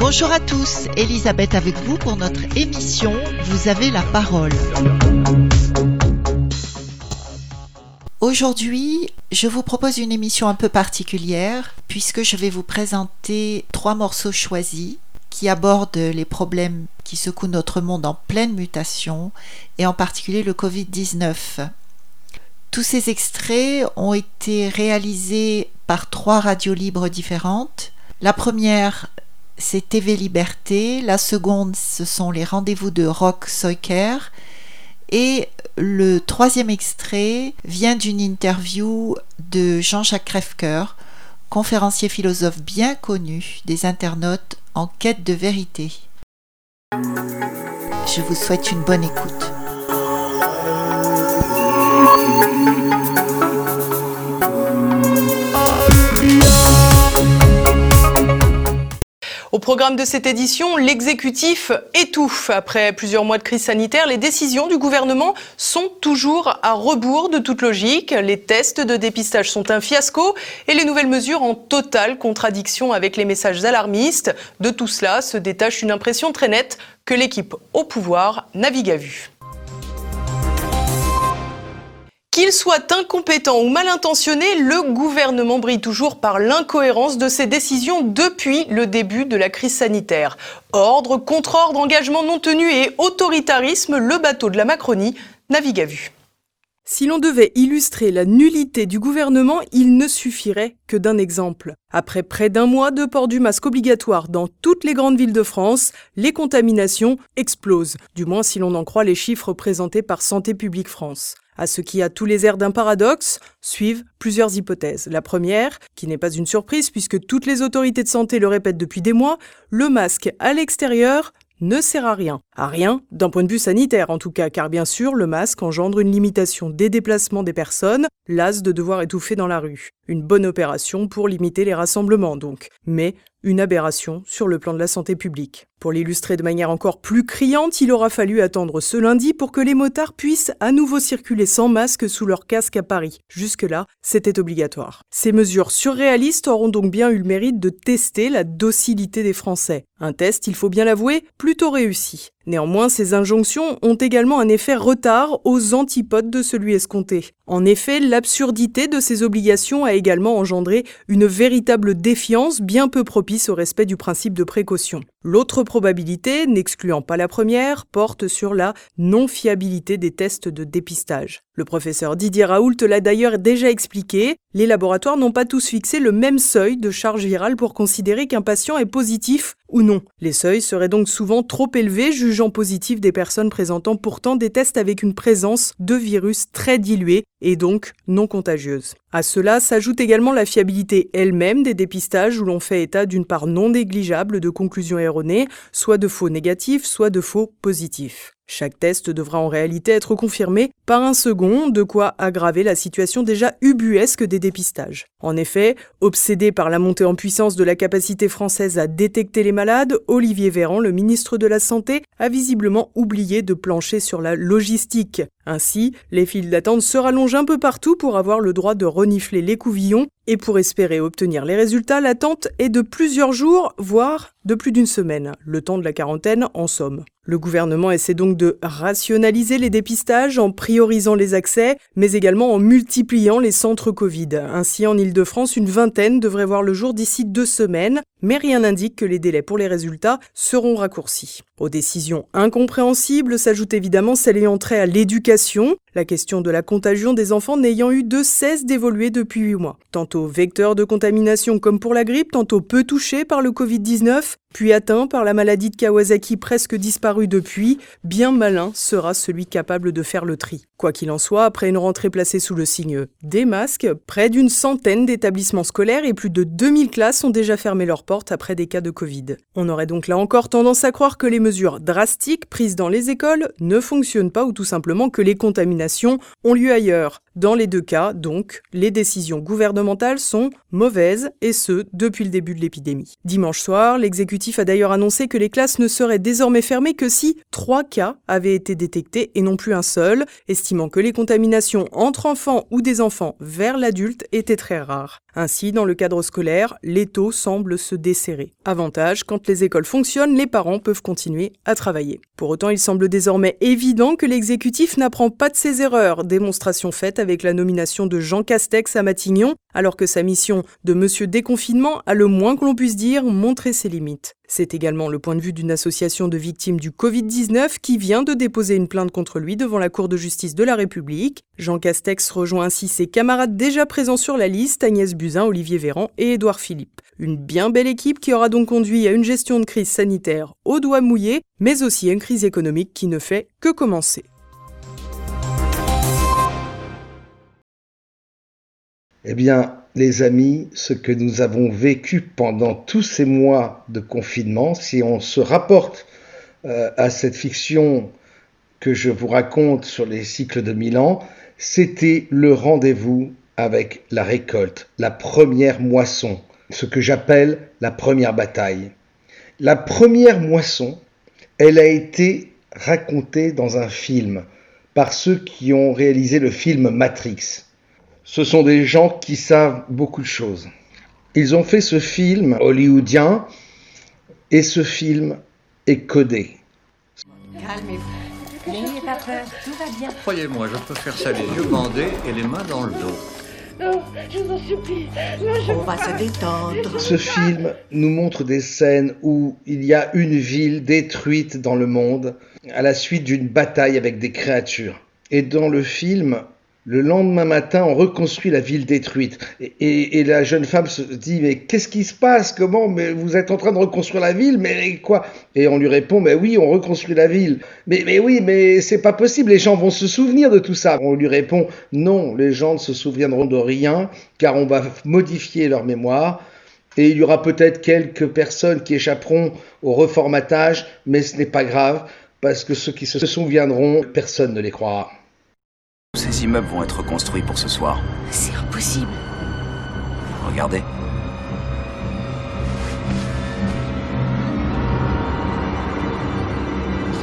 Bonjour à tous, Elisabeth avec vous pour notre émission Vous avez la parole. Aujourd'hui, je vous propose une émission un peu particulière puisque je vais vous présenter trois morceaux choisis qui abordent les problèmes qui secouent notre monde en pleine mutation et en particulier le Covid-19. Tous ces extraits ont été réalisés par trois radios libres différentes. La première c'est TV Liberté. La seconde, ce sont les rendez-vous de Rock Soiker. Et le troisième extrait vient d'une interview de Jean-Jacques Crèvecoeur, conférencier philosophe bien connu des internautes en quête de vérité. Je vous souhaite une bonne écoute. Au programme de cette édition, l'exécutif étouffe. Après plusieurs mois de crise sanitaire, les décisions du gouvernement sont toujours à rebours de toute logique. Les tests de dépistage sont un fiasco et les nouvelles mesures en totale contradiction avec les messages alarmistes. De tout cela se détache une impression très nette que l'équipe au pouvoir navigue à vue. Qu'il soit incompétent ou mal intentionné, le gouvernement brille toujours par l'incohérence de ses décisions depuis le début de la crise sanitaire. Ordre, contre-ordre, engagement non tenu et autoritarisme, le bateau de la Macronie navigue à vue. Si l'on devait illustrer la nullité du gouvernement, il ne suffirait que d'un exemple. Après près d'un mois de port du masque obligatoire dans toutes les grandes villes de France, les contaminations explosent, du moins si l'on en croit les chiffres présentés par Santé publique France. À ce qui a tous les airs d'un paradoxe, suivent plusieurs hypothèses. La première, qui n'est pas une surprise puisque toutes les autorités de santé le répètent depuis des mois, le masque à l'extérieur ne sert à rien. À rien, d'un point de vue sanitaire en tout cas, car bien sûr, le masque engendre une limitation des déplacements des personnes, las de devoir étouffer dans la rue. Une bonne opération pour limiter les rassemblements donc, mais une aberration sur le plan de la santé publique. Pour l'illustrer de manière encore plus criante, il aura fallu attendre ce lundi pour que les motards puissent à nouveau circuler sans masque sous leur casque à Paris. Jusque-là, c'était obligatoire. Ces mesures surréalistes auront donc bien eu le mérite de tester la docilité des Français. Un test, il faut bien l'avouer, plutôt réussi. Néanmoins, ces injonctions ont également un effet retard aux antipodes de celui escompté. En effet, l'absurdité de ces obligations a également engendré une véritable défiance bien peu propice au respect du principe de précaution. L'autre probabilité, n'excluant pas la première, porte sur la non-fiabilité des tests de dépistage. Le professeur Didier Raoult l'a d'ailleurs déjà expliqué, les laboratoires n'ont pas tous fixé le même seuil de charge virale pour considérer qu'un patient est positif ou non. Les seuils seraient donc souvent trop élevés, jugeant positif des personnes présentant pourtant des tests avec une présence de virus très diluée et donc non contagieuse. À cela s'ajoute également la fiabilité elle-même des dépistages où l'on fait état d'une part non négligeable de conclusions erronées, soit de faux négatifs, soit de faux positifs. Chaque test devra en réalité être confirmé par un second, de quoi aggraver la situation déjà ubuesque des dépistages. En effet, obsédé par la montée en puissance de la capacité française à détecter les malades, Olivier Véran, le ministre de la Santé, a visiblement oublié de plancher sur la logistique. Ainsi, les files d'attente se rallongent un peu partout pour avoir le droit de renifler les couvillons et pour espérer obtenir les résultats, l'attente est de plusieurs jours, voire de plus d'une semaine, le temps de la quarantaine en somme. Le gouvernement essaie donc de rationaliser les dépistages en priorisant les accès, mais également en multipliant les centres Covid. Ainsi, en Ile-de-France, une vingtaine devrait voir le jour d'ici deux semaines, mais rien n'indique que les délais pour les résultats seront raccourcis. Aux décisions incompréhensibles s'ajoute évidemment celle ayant trait à l'éducation, la question de la contagion des enfants n'ayant eu de cesse d'évoluer depuis huit mois. Tantôt vecteur de contamination comme pour la grippe, tantôt peu touché par le Covid-19, puis atteint par la maladie de Kawasaki presque disparue depuis, bien malin sera celui capable de faire le tri. Quoi qu'il en soit, après une rentrée placée sous le signe des masques, près d'une centaine d'établissements scolaires et plus de 2000 classes ont déjà fermé leurs portes après des cas de Covid. On aurait donc là encore tendance à croire que les mesures drastiques prises dans les écoles ne fonctionnent pas ou tout simplement que les contaminations ont lieu ailleurs. Dans les deux cas, donc, les décisions gouvernementales sont mauvaises, et ce, depuis le début de l'épidémie. Dimanche soir, l'exécutif a d'ailleurs annoncé que les classes ne seraient désormais fermées que si trois cas avaient été détectés et non plus un seul, estimant que les contaminations entre enfants ou des enfants vers l'adulte étaient très rares. Ainsi, dans le cadre scolaire, les taux semblent se desserrer. Avantage, quand les écoles fonctionnent, les parents peuvent continuer à travailler. Pour autant, il semble désormais évident que l'exécutif n'apprend pas de ses erreurs, démonstration faite avec la nomination de Jean Castex à Matignon, alors que sa mission de monsieur déconfinement a le moins que l'on puisse dire montré ses limites. C'est également le point de vue d'une association de victimes du Covid-19 qui vient de déposer une plainte contre lui devant la Cour de justice de la République. Jean Castex rejoint ainsi ses camarades déjà présents sur la liste, Agnès Buzyn, Olivier Véran et Édouard Philippe. Une bien belle équipe qui aura donc conduit à une gestion de crise sanitaire au doigt mouillé, mais aussi à une crise économique qui ne fait que commencer. Eh bien, les amis, ce que nous avons vécu pendant tous ces mois de confinement, si on se rapporte euh, à cette fiction que je vous raconte sur les cycles de Milan, c'était le rendez-vous avec la récolte, la première moisson, ce que j'appelle la première bataille. La première moisson, elle a été racontée dans un film par ceux qui ont réalisé le film Matrix ce sont des gens qui savent beaucoup de choses. Ils ont fait ce film hollywoodien et ce film est codé. Calmez-vous. N'ayez pas peur, tout va bien. Croyez-moi, je peux faire ça les yeux bandés et les mains dans le dos. Non, je vous en supplie. On va se détendre. Ce film nous montre des scènes où il y a une ville détruite dans le monde à la suite d'une bataille avec des créatures. Et dans le film, le lendemain matin, on reconstruit la ville détruite. Et, la jeune femme se dit, mais qu'est-ce qui se passe? Comment? Mais vous êtes en train de reconstruire la ville? Mais quoi? Et on lui répond, mais oui, on reconstruit la ville. Mais, mais oui, mais c'est pas possible, les gens vont se souvenir de tout ça. On lui répond, non, les gens ne se souviendront de rien, car on va modifier leur mémoire. Et il y aura peut-être quelques personnes qui échapperont au reformatage, mais ce n'est pas grave, parce que ceux qui se souviendront, personne ne les croira. Ces immeubles vont être construits pour ce soir. C'est impossible. Regardez.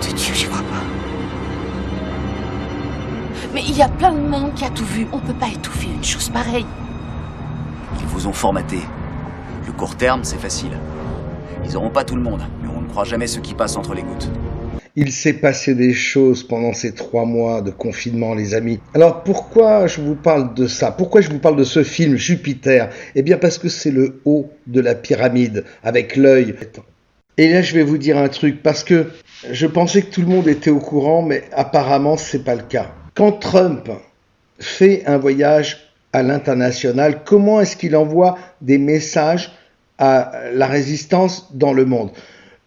De Dieu, j'y crois pas. Mais il y a plein de monde qui a tout vu. On peut pas étouffer une chose pareille. Ils vous ont formaté. Le court terme, c'est facile. Ils auront pas tout le monde, mais on ne croit jamais ce qui passe entre les gouttes. Il s'est passé des choses pendant ces trois mois de confinement, les amis. Alors pourquoi je vous parle de ça? Pourquoi je vous parle de ce film Jupiter? Eh bien parce que c'est le haut de la pyramide, avec l'œil. Et là, je vais vous dire un truc, parce que je pensais que tout le monde était au courant, mais apparemment, c'est pas le cas. Quand Trump fait un voyage à l'international, comment est-ce qu'il envoie des messages à la résistance dans le monde?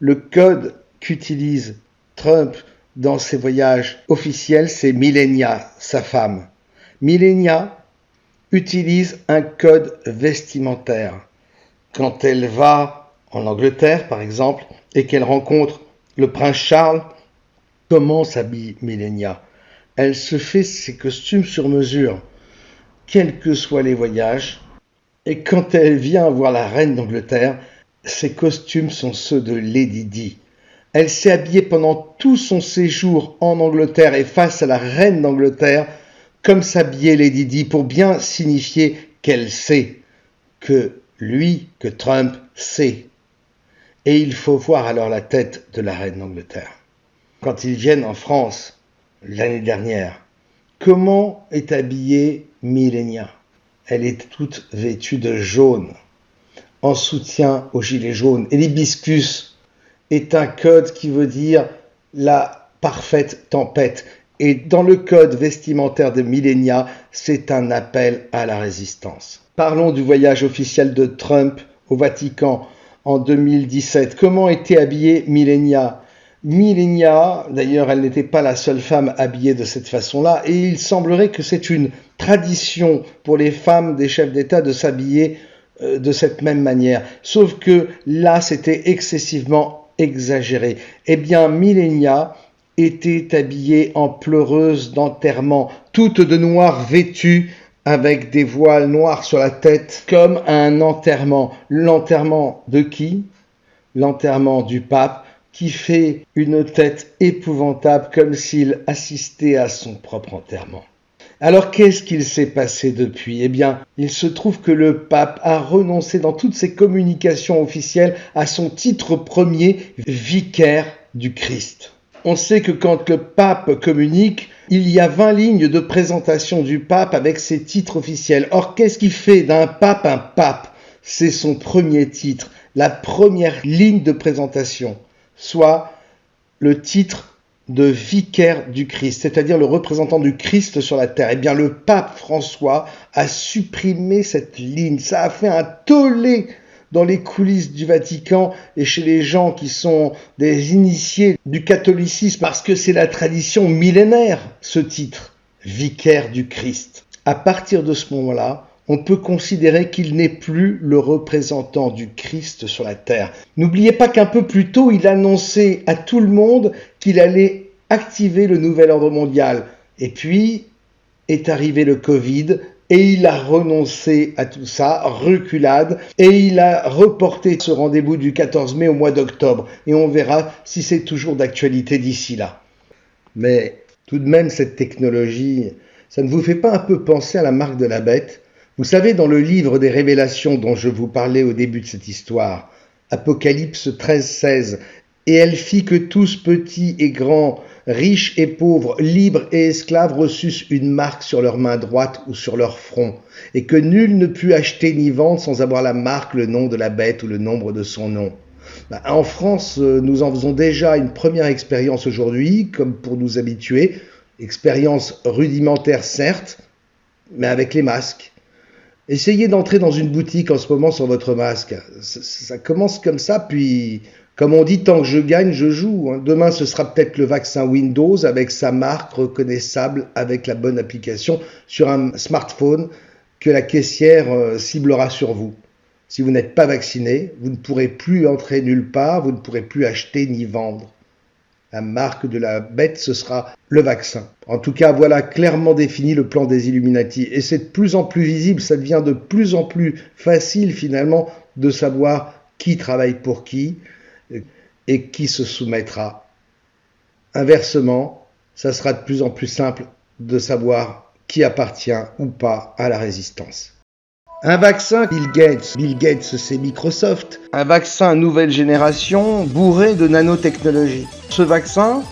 Le code qu'utilise Trump, dans ses voyages officiels, c'est Millenia, sa femme. Millenia utilise un code vestimentaire. Quand elle va en Angleterre, par exemple, et qu'elle rencontre le prince Charles, comment s'habille Millenia Elle se fait ses costumes sur mesure, quels que soient les voyages. Et quand elle vient voir la reine d'Angleterre, ses costumes sont ceux de Lady Di. Elle s'est habillée pendant tout son séjour en Angleterre et face à la reine d'Angleterre, comme s'habillait Lady Di pour bien signifier qu'elle sait, que lui, que Trump sait. Et il faut voir alors la tête de la reine d'Angleterre. Quand ils viennent en France l'année dernière, comment est habillée Millenia Elle est toute vêtue de jaune, en soutien au gilet jaune. Et l'hibiscus est un code qui veut dire la parfaite tempête. Et dans le code vestimentaire de Millenia, c'est un appel à la résistance. Parlons du voyage officiel de Trump au Vatican en 2017. Comment était habillée Millenia Millenia, d'ailleurs, elle n'était pas la seule femme habillée de cette façon-là, et il semblerait que c'est une tradition pour les femmes des chefs d'État de s'habiller euh, de cette même manière. Sauf que là, c'était excessivement exagéré. Eh bien, Millenia étaient habillées en pleureuses d'enterrement, toutes de noir vêtues, avec des voiles noirs sur la tête, comme un enterrement. L'enterrement de qui? L'enterrement du pape, qui fait une tête épouvantable comme s'il assistait à son propre enterrement. Alors qu'est-ce qu'il s'est passé depuis? Eh bien, il se trouve que le pape a renoncé dans toutes ses communications officielles à son titre premier, vicaire du Christ. On sait que quand le pape communique, il y a 20 lignes de présentation du pape avec ses titres officiels. Or, qu'est-ce qui fait d'un pape un pape? C'est son premier titre, la première ligne de présentation, soit le titre de vicaire du Christ, c'est-à-dire le représentant du Christ sur la terre. Eh bien, le pape François a supprimé cette ligne. Ça a fait un tollé dans les coulisses du Vatican et chez les gens qui sont des initiés du catholicisme parce que c'est la tradition millénaire, ce titre, vicaire du Christ. À partir de ce moment-là, on peut considérer qu'il n'est plus le représentant du Christ sur la terre. N'oubliez pas qu'un peu plus tôt, il annonçait à tout le monde qu'il allait activer le nouvel ordre mondial. Et puis est arrivé le Covid et il a renoncé à tout ça, reculade, et il a reporté ce rendez-vous du 14 mai au mois d'octobre. Et on verra si c'est toujours d'actualité d'ici là. Mais tout de même, cette technologie, ça ne vous fait pas un peu penser à la marque de la bête? Vous savez, dans le livre des révélations dont je vous parlais au début de cette histoire, Apocalypse 13-16, et elle fit que tous petits et grands riches et pauvres, libres et esclaves reçussent une marque sur leur main droite ou sur leur front, et que nul ne put acheter ni vendre sans avoir la marque, le nom de la bête ou le nombre de son nom. Bah, en France, euh, nous en faisons déjà une première expérience aujourd'hui, comme pour nous habituer, expérience rudimentaire certes, mais avec les masques. Essayez d'entrer dans une boutique en ce moment sur votre masque. Ça commence comme ça, puis comme on dit, tant que je gagne, je joue. Hein. Demain, ce sera peut-être le vaccin Windows avec sa marque reconnaissable avec la bonne application sur un smartphone que la caissière euh, ciblera sur vous. Si vous n'êtes pas vacciné, vous ne pourrez plus entrer nulle part, vous ne pourrez plus acheter ni vendre. La marque de la bête, ce sera le vaccin. En tout cas, voilà clairement défini le plan des Illuminati. Et c'est de plus en plus visible, ça devient de plus en plus facile finalement de savoir qui travaille pour qui, et qui se soumettra. Inversement, ça sera de plus en plus simple de savoir qui appartient ou pas à la résistance. Un vaccin, Bill Gates. Bill Gates, c'est Microsoft. Un vaccin nouvelle génération bourré de nanotechnologie. Ce vaccin,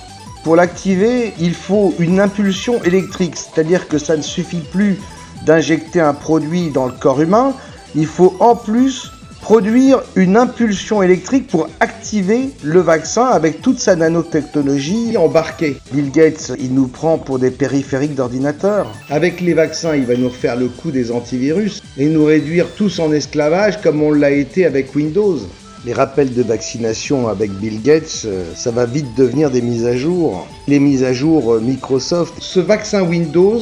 pour l'activer, il faut une impulsion électrique, c'est-à-dire que ça ne suffit plus d'injecter un produit dans le corps humain, il faut en plus produire une impulsion électrique pour activer le vaccin avec toute sa nanotechnologie embarquée. Bill Gates, il nous prend pour des périphériques d'ordinateur. Avec les vaccins, il va nous refaire le coup des antivirus et nous réduire tous en esclavage comme on l'a été avec Windows. Les rappels de vaccination avec Bill Gates, euh, ça va vite devenir des mises à jour. Les mises à jour euh, Microsoft. Ce vaccin Windows,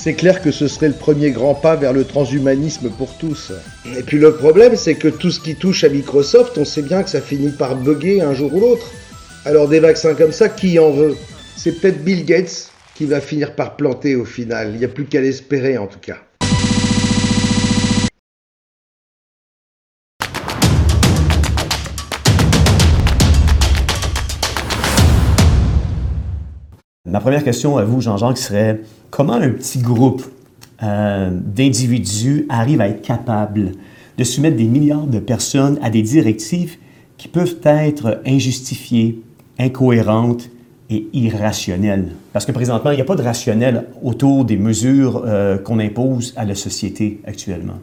c'est clair que ce serait le premier grand pas vers le transhumanisme pour tous. Et puis le problème, c'est que tout ce qui touche à Microsoft, on sait bien que ça finit par bugger un jour ou l'autre. Alors des vaccins comme ça, qui en veut? C'est peut-être Bill Gates qui va finir par planter au final. Il n'y a plus qu'à l'espérer en tout cas. Ma première question à vous, Jean-Jacques, serait comment un petit groupe euh, d'individus arrive à être capable de soumettre des milliards de personnes à des directives qui peuvent être injustifiées, incohérentes et irrationnelles? Parce que présentement, il n'y a pas de rationnel autour des mesures euh, qu'on impose à la société actuellement.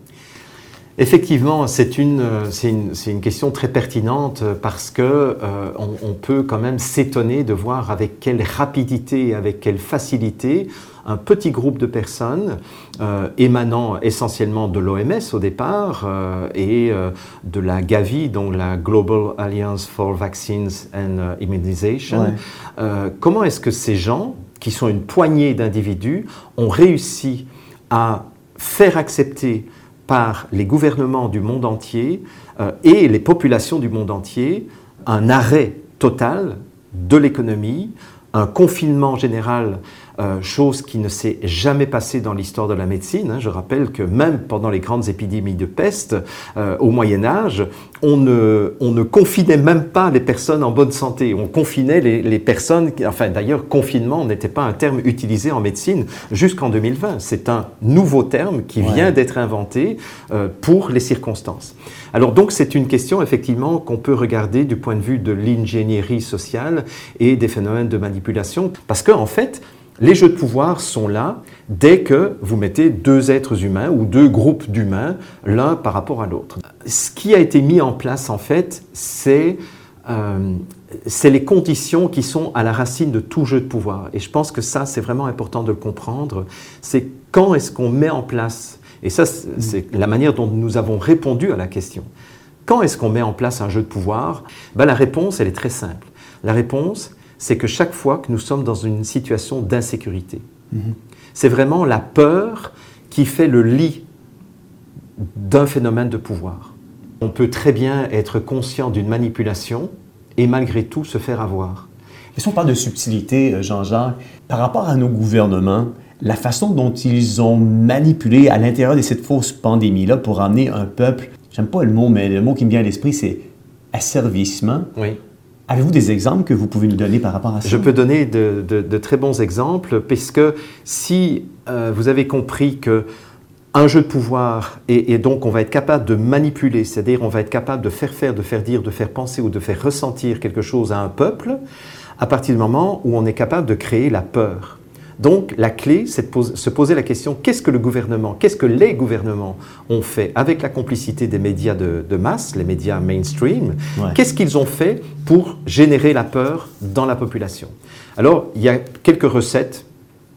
Effectivement, c'est une, une, une, question très pertinente parce que euh, on, on, peut quand même s'étonner de voir avec quelle rapidité, avec quelle facilité un petit groupe de personnes euh, émanant essentiellement de l'OMS au départ euh, et euh, de la Gavi, donc la Global Alliance for Vaccines and euh, Immunization. Ouais. Euh, comment est-ce que ces gens, qui sont une poignée d'individus, ont réussi à faire accepter par les gouvernements du monde entier euh, et les populations du monde entier un arrêt total de l'économie, un confinement général euh, chose qui ne s'est jamais passée dans l'histoire de la médecine. Hein. Je rappelle que même pendant les grandes épidémies de peste euh, au Moyen Âge, on ne, on ne, confinait même pas les personnes en bonne santé. On confinait les, les personnes, enfin d'ailleurs confinement n'était pas un terme utilisé en médecine jusqu'en 2020. C'est un nouveau terme qui vient d'être inventé euh, pour les circonstances. Alors donc c'est une question effectivement qu'on peut regarder du point de vue de l'ingénierie sociale et des phénomènes de manipulation, parce qu'en en fait, les jeux de pouvoir sont là dès que vous mettez deux êtres humains ou deux groupes d'humains l'un par rapport à l'autre. Ce qui a été mis en place en fait, c'est euh, les conditions qui sont à la racine de tout jeu de pouvoir. Et je pense que ça, c'est vraiment important de le comprendre. C'est quand est-ce qu'on met en place, et ça, c'est la manière dont nous avons répondu à la question. Quand est-ce qu'on met en place un jeu de pouvoir? Ben, La réponse, elle est très simple. La réponse, c'est que chaque fois que nous sommes dans une situation d'insécurité, mhm. c'est vraiment la peur qui fait le lit d'un phénomène de pouvoir. On peut très bien être conscient d'une manipulation et malgré tout se faire avoir. Et si on parle de subtilité, euh, Jean-Jacques, par rapport à nos gouvernements, la façon dont ils ont manipulé à l'intérieur de cette fausse pandémie-là pour amener un peuple, j'aime pas le mot, mais le mot qui me vient à l'esprit, c'est asservissement. Oui. Avez-vous des exemples que vous pouvez nous donner par rapport à ça? Je peux donner de, très bons exemples, puisque si euh, vous avez compris que un jeu de pouvoir, et, donc on va être capable de manipuler, c'est-à-dire on va être capable de faire faire, de faire dire, de faire penser ou de faire ressentir quelque chose à un peuple, à partir du moment où on est capable de créer la peur. Donc la clé, c'est de se poser la question, qu'est-ce que le gouvernement, qu'est-ce que les gouvernements ont fait avec la complicité des médias de, masse, les médias mainstream, qu'est-ce qu'ils ont fait pour générer la peur dans la population? Alors, il y a quelques recettes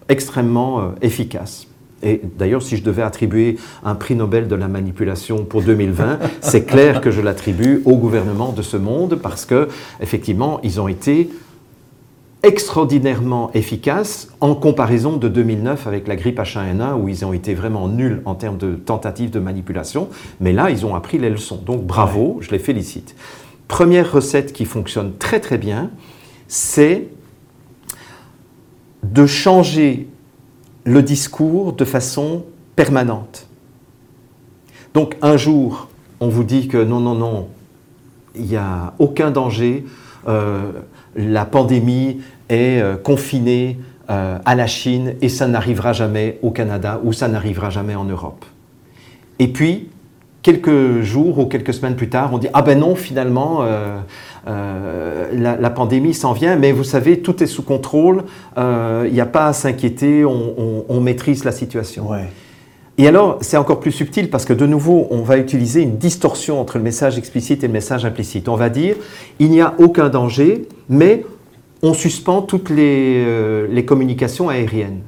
extrêmement euh, efficaces. Et d'ailleurs, si je devais attribuer un prix Nobel de la manipulation pour 2020, c'est clair que je l'attribue au gouvernement de ce monde parce que, effectivement, ils ont été extraordinairement efficaces en comparaison de 2009 avec la grippe H1N1 où ils ont été vraiment nuls en termes de tentatives de manipulation, mais là ils ont appris les leçons. Donc bravo, je les félicite. Première recette qui fonctionne très très bien, c'est de changer le discours de façon permanente. Donc un jour, on vous dit que non, non, non, il n'y a aucun danger, euh, la pandémie est euh, confinée euh, à la Chine et ça n'arrivera jamais au Canada ou ça n'arrivera jamais en Europe. Et puis, quelques jours ou quelques semaines plus tard, on dit Ah ben non, finalement, la, pandémie s'en vient, mais vous savez, tout est sous contrôle, il n'y a pas à s'inquiéter, on, maîtrise la situation. Et alors, c'est encore plus subtil parce que de nouveau, on va utiliser une distorsion entre le message explicite et le message implicite. On va dire, il n'y a aucun danger, mais on suspend toutes les, euh, les communications aériennes.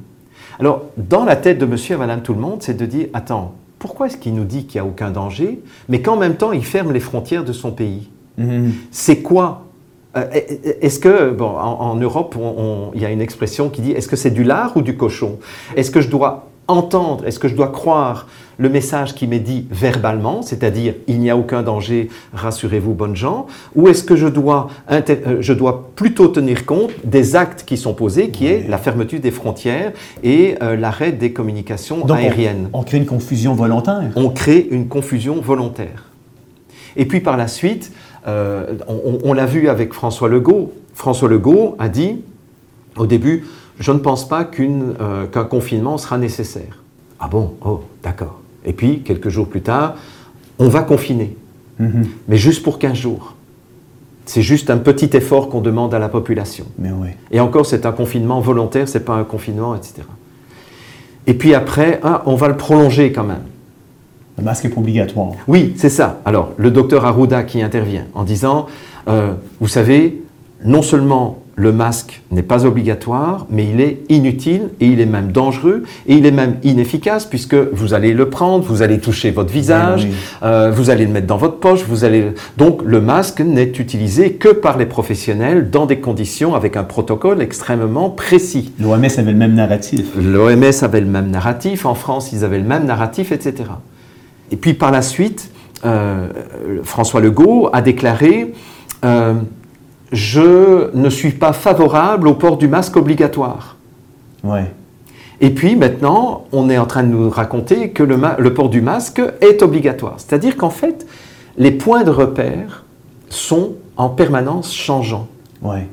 Alors, dans la tête de monsieur et madame tout le monde, c'est de dire, attends, pourquoi est-ce qu'il nous dit qu'il n'y a aucun danger, mais qu'en même temps, il ferme les frontières de son pays? Mhm. C'est quoi? Euh, Est-ce que, bon, en, Europe, il y a une expression qui dit, est-ce que c'est du lard ou du cochon? Est-ce que je dois entendre, est-ce que je dois croire le message qui m'est dit verbalement, c'est-à-dire il n'y a aucun danger, rassurez-vous, bonnes gens, ou est-ce que je dois, euh, je dois plutôt tenir compte des actes qui sont posés, qui est la fermeture des frontières et euh, l'arrêt des communications aériennes on, crée une confusion volontaire. On crée une confusion volontaire. Et puis par la suite, euh, on, l'a vu avec François Legault. François Legault a dit au début, je ne pense pas qu'un confinement sera nécessaire. Ah bon? Oh, d'accord. Et puis, quelques jours plus tard, on va confiner. Mhm. Mais juste pour 15 jours. C'est juste un petit effort qu'on demande à la population. Mais Et encore, c'est un confinement volontaire, c'est pas un confinement, etc. Et puis après, ah, on va le prolonger quand même. Le masque est obligatoire. Oui, c'est ça. Alors, le docteur Arruda qui intervient en disant, euh, vous savez, non seulement le masque n'est pas obligatoire, mais il est inutile et il est même dangereux et il est même inefficace puisque vous allez le prendre, vous allez toucher votre visage, euh, vous allez le mettre dans votre poche, vous allez donc le masque n'est utilisé que par les professionnels dans des conditions avec un protocole extrêmement précis. L'OMS avait le même narratif. L'OMS avait le même narratif, en France ils avaient le même narratif, etc. Et puis par la suite, euh, François Legault a déclaré euh, je ne suis pas favorable au port du masque obligatoire. Ouais. Et puis maintenant, on est en train de nous raconter que le, le port du masque est obligatoire. C'est-à-dire qu'en fait, les points de repère sont en permanence changeants. Ouais.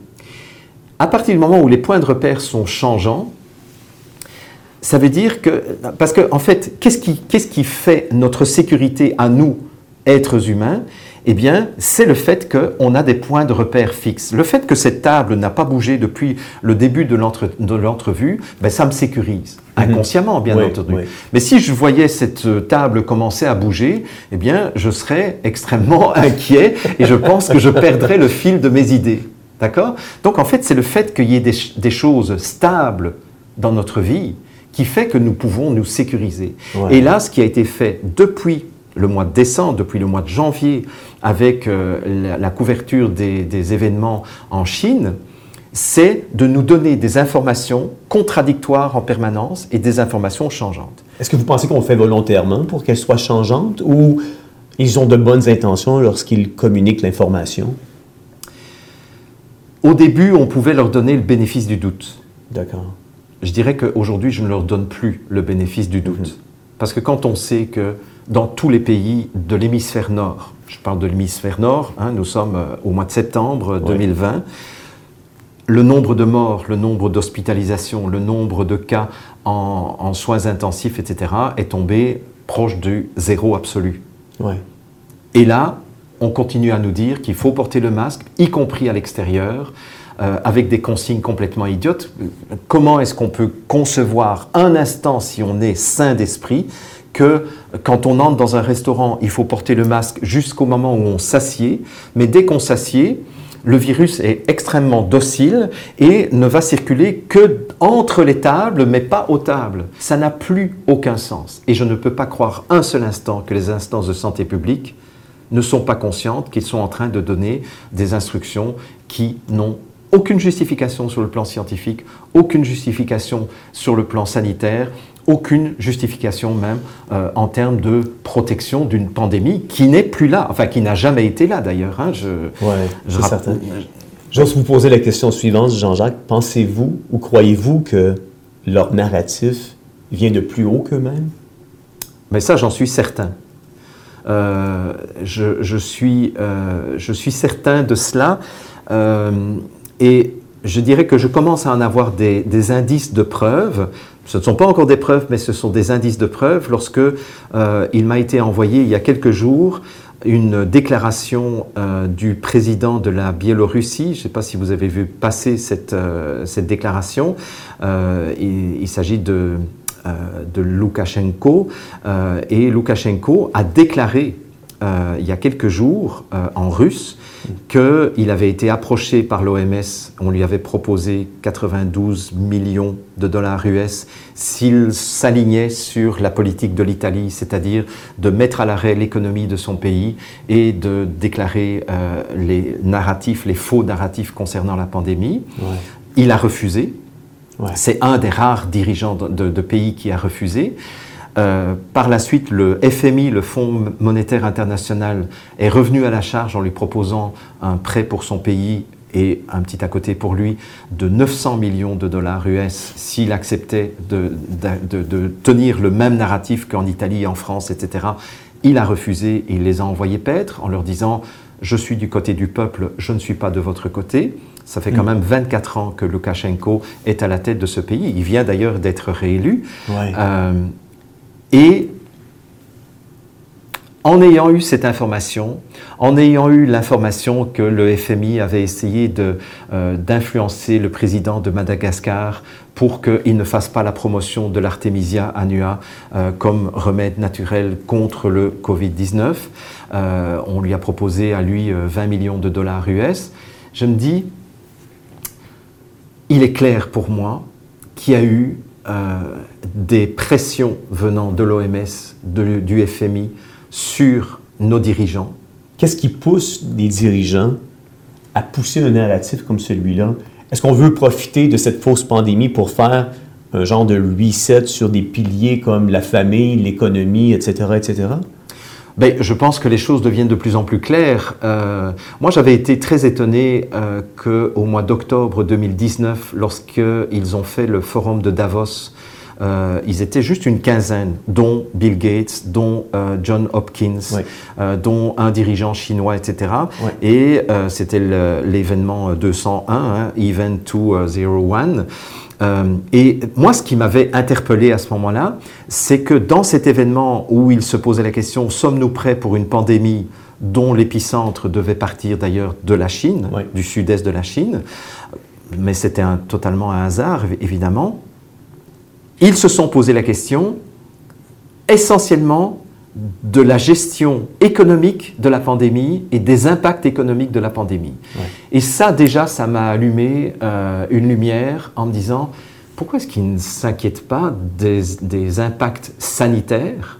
À partir du moment où les points de repère sont changeants, ça veut dire que, parce qu'en en fait, qu'est-ce qui, qu'est-ce qui fait notre sécurité à nous, êtres humains? Eh bien, c'est le fait qu'on a des points de repère fixes. Le fait que cette table n'a pas bougé depuis le début de l'entrevue, ben, ça me sécurise, mhm. inconsciemment, bien entendu. Mais si je voyais cette euh, table commencer à bouger, eh bien, je serais extrêmement inquiet et je pense que je perdrais le fil de mes idées. D'accord? Donc, en fait, c'est le fait qu'il y ait des, choses stables dans notre vie qui fait que nous pouvons nous sécuriser. Et là, ce qui a été fait depuis le mois de décembre, depuis le mois de janvier, avec euh, la, couverture des, événements en Chine, c'est de nous donner des informations contradictoires en permanence et des informations changeantes. Est-ce que vous pensez qu'on le fait volontairement pour qu'elles soient changeantes ou ils ont de bonnes intentions lorsqu'ils communiquent l'information? Au début, on pouvait leur donner le bénéfice du doute. D'accord. Je dirais qu'aujourd'hui, je ne leur donne plus le bénéfice du doute. Mhm. Parce que quand on sait que dans tous les pays de l'hémisphère nord. Je parle de l'hémisphère nord, hein, nous sommes euh, au mois de septembre 2020. Le nombre de morts, le nombre d'hospitalisations, le nombre de cas en, soins intensifs, etc., est tombé proche du zéro absolu. Et là, on continue à nous dire qu'il faut porter le masque, y compris à l'extérieur, euh, avec des consignes complètement idiotes. Comment est-ce qu'on peut concevoir un instant, si on est sain d'esprit, que quand on entre dans un restaurant, il faut porter le masque jusqu'au moment où on s'assied, mais dès qu'on s'assied, le virus est extrêmement docile et ne va circuler que entre les tables, mais pas aux tables. Ça n'a plus aucun sens. Et je ne peux pas croire un seul instant que les instances de santé publique ne sont pas conscientes qu'ils sont en train de donner des instructions qui n'ont aucune justification sur le plan scientifique, aucune justification sur le plan sanitaire, aucune justification même euh, en termes de protection d'une pandémie qui n'est plus là, enfin qui n'a jamais été là d'ailleurs. Hein, je, c'est certain. J'ose vous poser la question suivante, Jean-Jacques. Pensez-vous ou croyez-vous que leur narratif vient de plus haut qu'eux-mêmes? Mais ça, j'en suis certain. Euh, je, suis, euh, je suis certain de cela. Et je dirais que je commence à en avoir des, indices de preuve ce ne sont pas encore des preuves, mais ce sont des indices de preuve lorsque euh, il m'a été envoyé il y a quelques jours une déclaration euh, du président de la Biélorussie. Je ne sais pas si vous avez vu passer cette, euh, cette déclaration. il, il s'agit de, de Loukachenko. et Loukachenko a déclaré il y a quelques jours en russe qu'il avait été approché par l'OMS, on lui avait proposé 92 millions de dollars US s'il s'alignait sur la politique de l'Italie, c'est-à-dire de mettre à l'arrêt l'économie de son pays et de déclarer euh, les narratifs, les faux narratifs concernant la pandémie. Il a refusé. C'est un des rares dirigeants de pays qui a refusé. Euh, par la suite, le FMI, le Fonds monétaire international, est revenu à la charge en lui proposant un prêt pour son pays et un petit à côté pour lui de 900 millions de dollars US s'il acceptait de, tenir le même narratif qu'en Italie, en France, etc. Il a refusé et il les a envoyés paître en leur disant je suis du côté du peuple, je ne suis pas de votre côté. Ça fait quand mm. même 24 ans que Loukachenko est à la tête de ce pays. Il vient d'ailleurs d'être réélu. Euh, et en ayant eu cette information, en ayant eu l'information que le FMI avait essayé euh, d'influencer le président de Madagascar pour qu'il ne fasse pas la promotion de l'artémisia annua euh, comme remède naturel contre le Covid-19, euh, on lui a proposé à lui 20 millions de dollars US, je me dis, il est clair pour moi qu'il y a eu des pressions venant de l'OMS, du FMI, sur nos dirigeants. Qu'est-ce qui pousse les dirigeants à pousser un narratif comme celui-là? Est-ce qu'on veut profiter de cette fausse pandémie pour faire un genre de reset sur des piliers comme la famille, l'économie, etc., etc.? ben, je pense que les choses deviennent de plus en plus claires. Euh, moi, j'avais été très étonné euh, qu'au mois d'octobre 2019, lorsqu'ils ont fait le forum de Davos, euh, ils étaient juste une quinzaine, dont Bill Gates, dont euh, John Hopkins, euh, dont un dirigeant chinois, etc. Et c'était l'événement 201, hein, Event 201. Euh, et moi, ce qui m'avait interpellé à ce moment-là, c'est que dans cet événement où il se posait la question sommes-nous prêts pour une pandémie dont l'épicentre devait partir d'ailleurs de la Chine, du sud-est de la Chine, mais c'était totalement un hasard, évidemment. Ils se sont posé la question essentiellement de la gestion économique de la pandémie et des impacts économiques de la pandémie. Et ça, déjà, ça m'a allumé euh, une lumière en me disant, pourquoi est-ce qu'ils ne s'inquiètent pas des, des, impacts sanitaires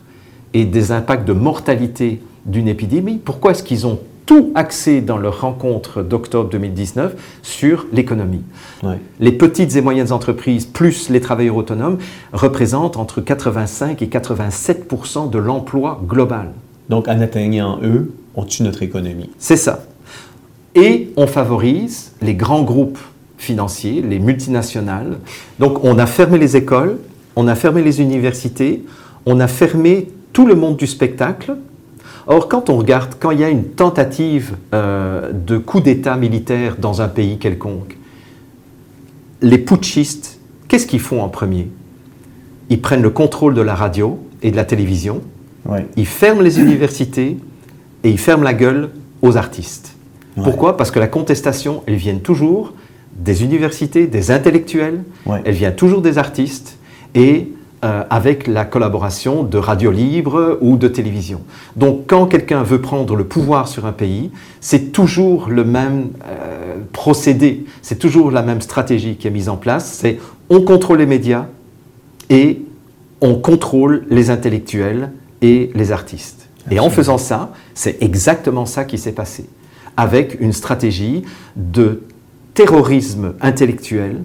et des impacts de mortalité d'une épidémie? Pourquoi est-ce qu'ils ont tout axé dans leur rencontre d'octobre 2019 sur l'économie. Les petites et moyennes entreprises plus les travailleurs autonomes représentent entre 85 et 87% de l'emploi global. Donc en atteignant eux, on tue notre économie. C'est ça. Et on favorise les grands groupes financiers, les multinationales. Donc on a fermé les écoles, on a fermé les universités, on a fermé tout le monde du spectacle, Or, quand on regarde, quand il y a une tentative euh, de coup d'État militaire dans un pays quelconque, les putschistes, qu'est-ce qu'ils font en premier? Ils prennent le contrôle de la radio et de la télévision, ils ferment les universités et ils ferment la gueule aux artistes. Pourquoi? Parce que la contestation, elle vient toujours des universités, des intellectuels, elle vient toujours des artistes, et euh, avec la collaboration de radio libre ou de télévision. Donc quand quelqu'un veut prendre le pouvoir sur un pays, c'est toujours le même euh, procédé, c'est toujours la même stratégie qui est mise en place, c'est on contrôle les médias et on contrôle les intellectuels et les artistes. Et en faisant ça, c'est exactement ça qui s'est passé, avec une stratégie de terrorisme intellectuel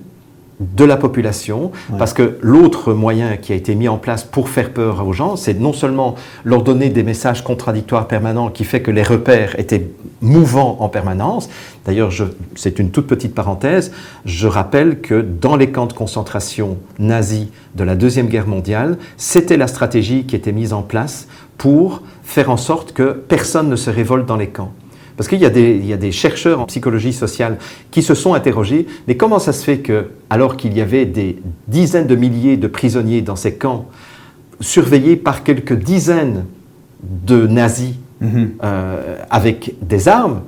de la population, parce que l'autre moyen qui a été mis en place pour faire peur aux gens, c'est non seulement leur donner des messages contradictoires permanents qui fait que les repères étaient mouvants en permanence. D'ailleurs, c'est une toute petite parenthèse, je rappelle que dans les camps de concentration nazis de la Deuxième Guerre mondiale, c'était la stratégie qui était mise en place pour faire en sorte que personne ne se révolte dans les camps. Parce qu'il y, y, a des chercheurs en psychologie sociale qui se sont interrogés, mais comment ça se fait que, alors qu'il y avait des dizaines de milliers de prisonniers dans ces camps, surveillés par quelques dizaines de nazis mhm. euh, avec des armes,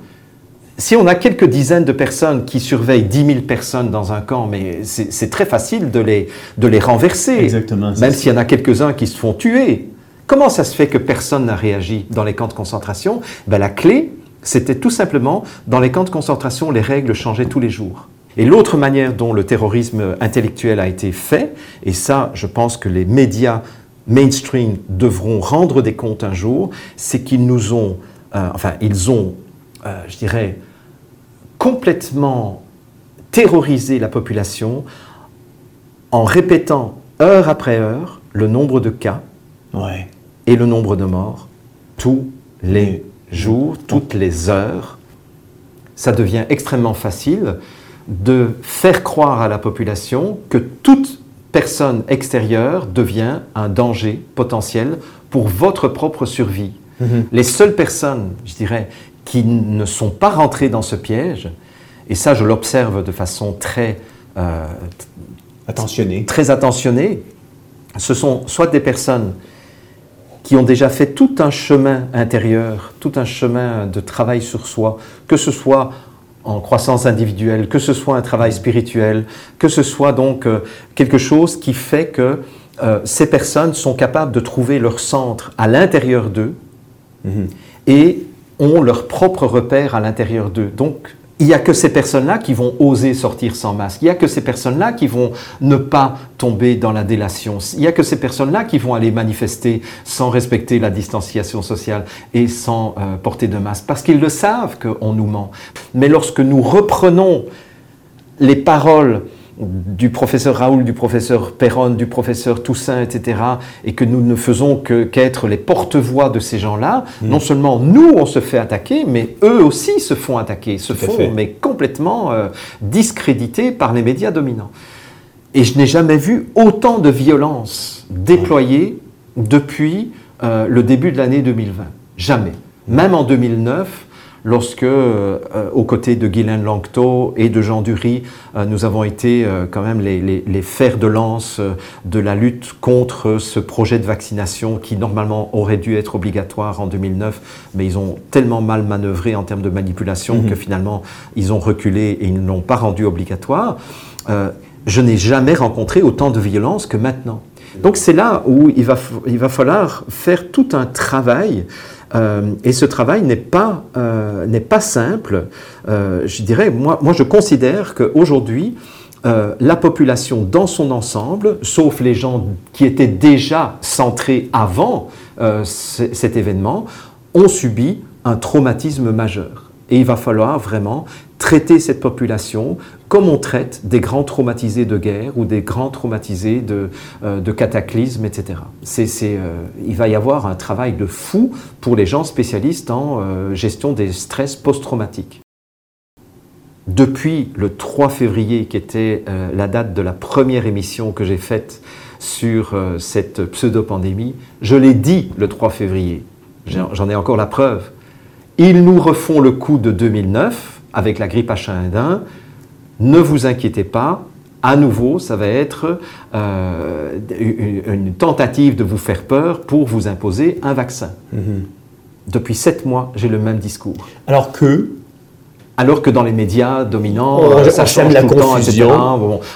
si on a quelques dizaines de personnes qui surveillent 10 000 personnes dans un camp, mais c'est très facile de les, de les renverser, Exactement, même s'il y en a quelques-uns qui se font tuer. Comment ça se fait que personne n'a réagi dans les camps de concentration? Ben, La clé, c'était tout simplement, dans les camps de concentration, les règles changeaient tous les jours. Et l'autre manière dont le terrorisme intellectuel a été fait, et ça, je pense que les médias mainstream devront rendre des comptes un jour, c'est qu'ils nous ont, euh, enfin, ils ont, euh, je dirais, complètement terrorisé la population en répétant heure après heure le nombre de cas et le nombre de morts tous les jours, toutes les heures, ça devient extrêmement facile de faire croire à la population que toute personne extérieure devient un danger potentiel pour votre propre survie. Mhm. Les seules personnes, je dirais, qui ne sont pas rentrées dans ce piège, et ça je l'observe de façon très euh, attentionnée. très attentionnée, ce sont soit des personnes qui ont déjà fait tout un chemin intérieur, tout un chemin de travail sur soi, que ce soit en croissance individuelle, que ce soit un travail spirituel, que ce soit donc euh, quelque chose qui fait que euh, ces personnes sont capables de trouver leur centre à l'intérieur d'eux mhm. et ont leur propre repère à l'intérieur d'eux. Donc il n'y a que ces personnes-là qui vont oser sortir sans masque. Il n'y a que ces personnes-là qui vont ne pas tomber dans la délation. Il n'y a que ces personnes-là qui vont aller manifester sans respecter la distanciation sociale et sans euh, porter de masque. Parce qu'ils le savent qu'on nous ment. Mais lorsque nous reprenons les paroles du professeur Raoul, du professeur Perron, du professeur Toussaint, etc., et que nous ne faisons qu'être les porte-voix de ces gens-là, mm. non seulement nous, on se fait attaquer, mais eux aussi se font attaquer, se font mais complètement euh, discrédités par les médias dominants. Et je n'ai jamais vu autant de violence déployée depuis euh, le début de l'année 2020. Jamais. Même en 2009, lorsque, euh, aux côtés de Guylaine Langto et de Jean Dury, euh, nous avons été euh, quand même les, les, fers de lance de la lutte contre ce projet de vaccination qui normalement aurait dû être obligatoire en 2009, mais ils ont tellement mal manœuvré en termes de manipulation mhm. que finalement ils ont reculé et ils ne l'ont pas rendu obligatoire. je n'ai jamais rencontré autant de violence que maintenant. Donc c'est là où il va, il va falloir faire tout un travail euh, et ce travail n'est pas, euh, simple. Euh, je dirais, moi, moi je considère qu'aujourd'hui, la population dans son ensemble, sauf les gens qui étaient déjà centrés avant cet événement, ont subi un traumatisme majeur. Et il va falloir vraiment traiter cette population comme on traite des grands traumatisés de guerre ou des grands traumatisés de, euh, cataclysmes, etc. Euh, il va y avoir un travail de fou pour les gens spécialistes en euh, gestion des stress post-traumatiques. Depuis le 3 février, qui était la date de la première émission que j'ai faite sur cette pseudo-pandémie, je l'ai dit le 3 février, j'en ai encore la preuve. Ils nous refont le coup de 2009 avec la grippe H1N1 ne vous inquiétez pas, à nouveau, ça va être euh, une tentative de vous faire peur pour vous imposer un vaccin. Mhm. Depuis sept mois, j'ai le même discours. Alors que alors que dans les médias dominants, oh, ça change la tout le temps, etc.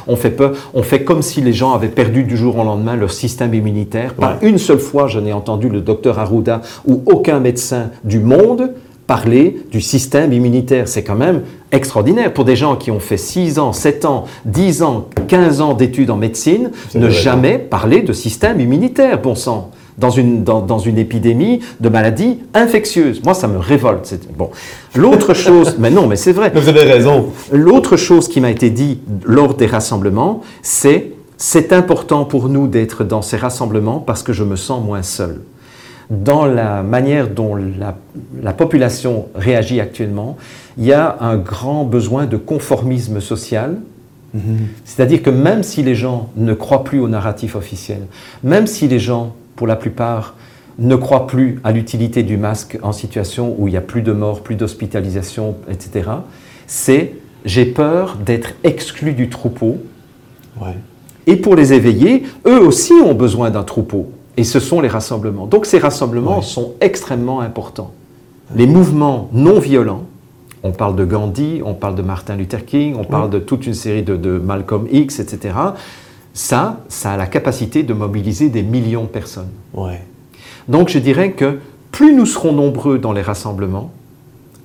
on fait peur, on fait comme si les gens avaient perdu du jour au lendemain leur système immunitaire. Pas une seule fois, je n'ai entendu le docteur Arruda ou aucun médecin du monde parler du système immunitaire. C'est quand même extraordinaire pour des gens qui ont fait 6 ans, 7 ans, 10 ans, 15 ans d'études en médecine, ne jamais parler de système immunitaire, bon sang. Dans une, dans, une épidémie de maladies infectieuses. Moi, ça me révolte. Bon. L'autre chose, mais non, mais c'est vrai. Vous avez raison. L'autre chose qui m'a été dit lors des rassemblements, c'est c'est important pour nous d'être dans ces rassemblements parce que je me sens moins seul dans la manière dont la, population réagit actuellement, il y a un grand besoin de conformisme social. Mhm. C'est-à-dire que même si les gens ne croient plus au narratif officiel, même si les gens, pour la plupart, ne croient plus à l'utilité du masque en situation où il n'y a plus de morts, plus d'hospitalisation, etc., c'est j'ai peur d'être exclu du troupeau. Et pour les éveiller, eux aussi ont besoin d'un troupeau. Et ce sont les rassemblements. Donc ces rassemblements sont extrêmement importants. Les mouvements non violents, on parle de Gandhi, on parle de Martin Luther King, on parle de toute une série de, Malcolm X, etc. Ça, ça a la capacité de mobiliser des millions de personnes. Donc je dirais que plus nous serons nombreux dans les rassemblements,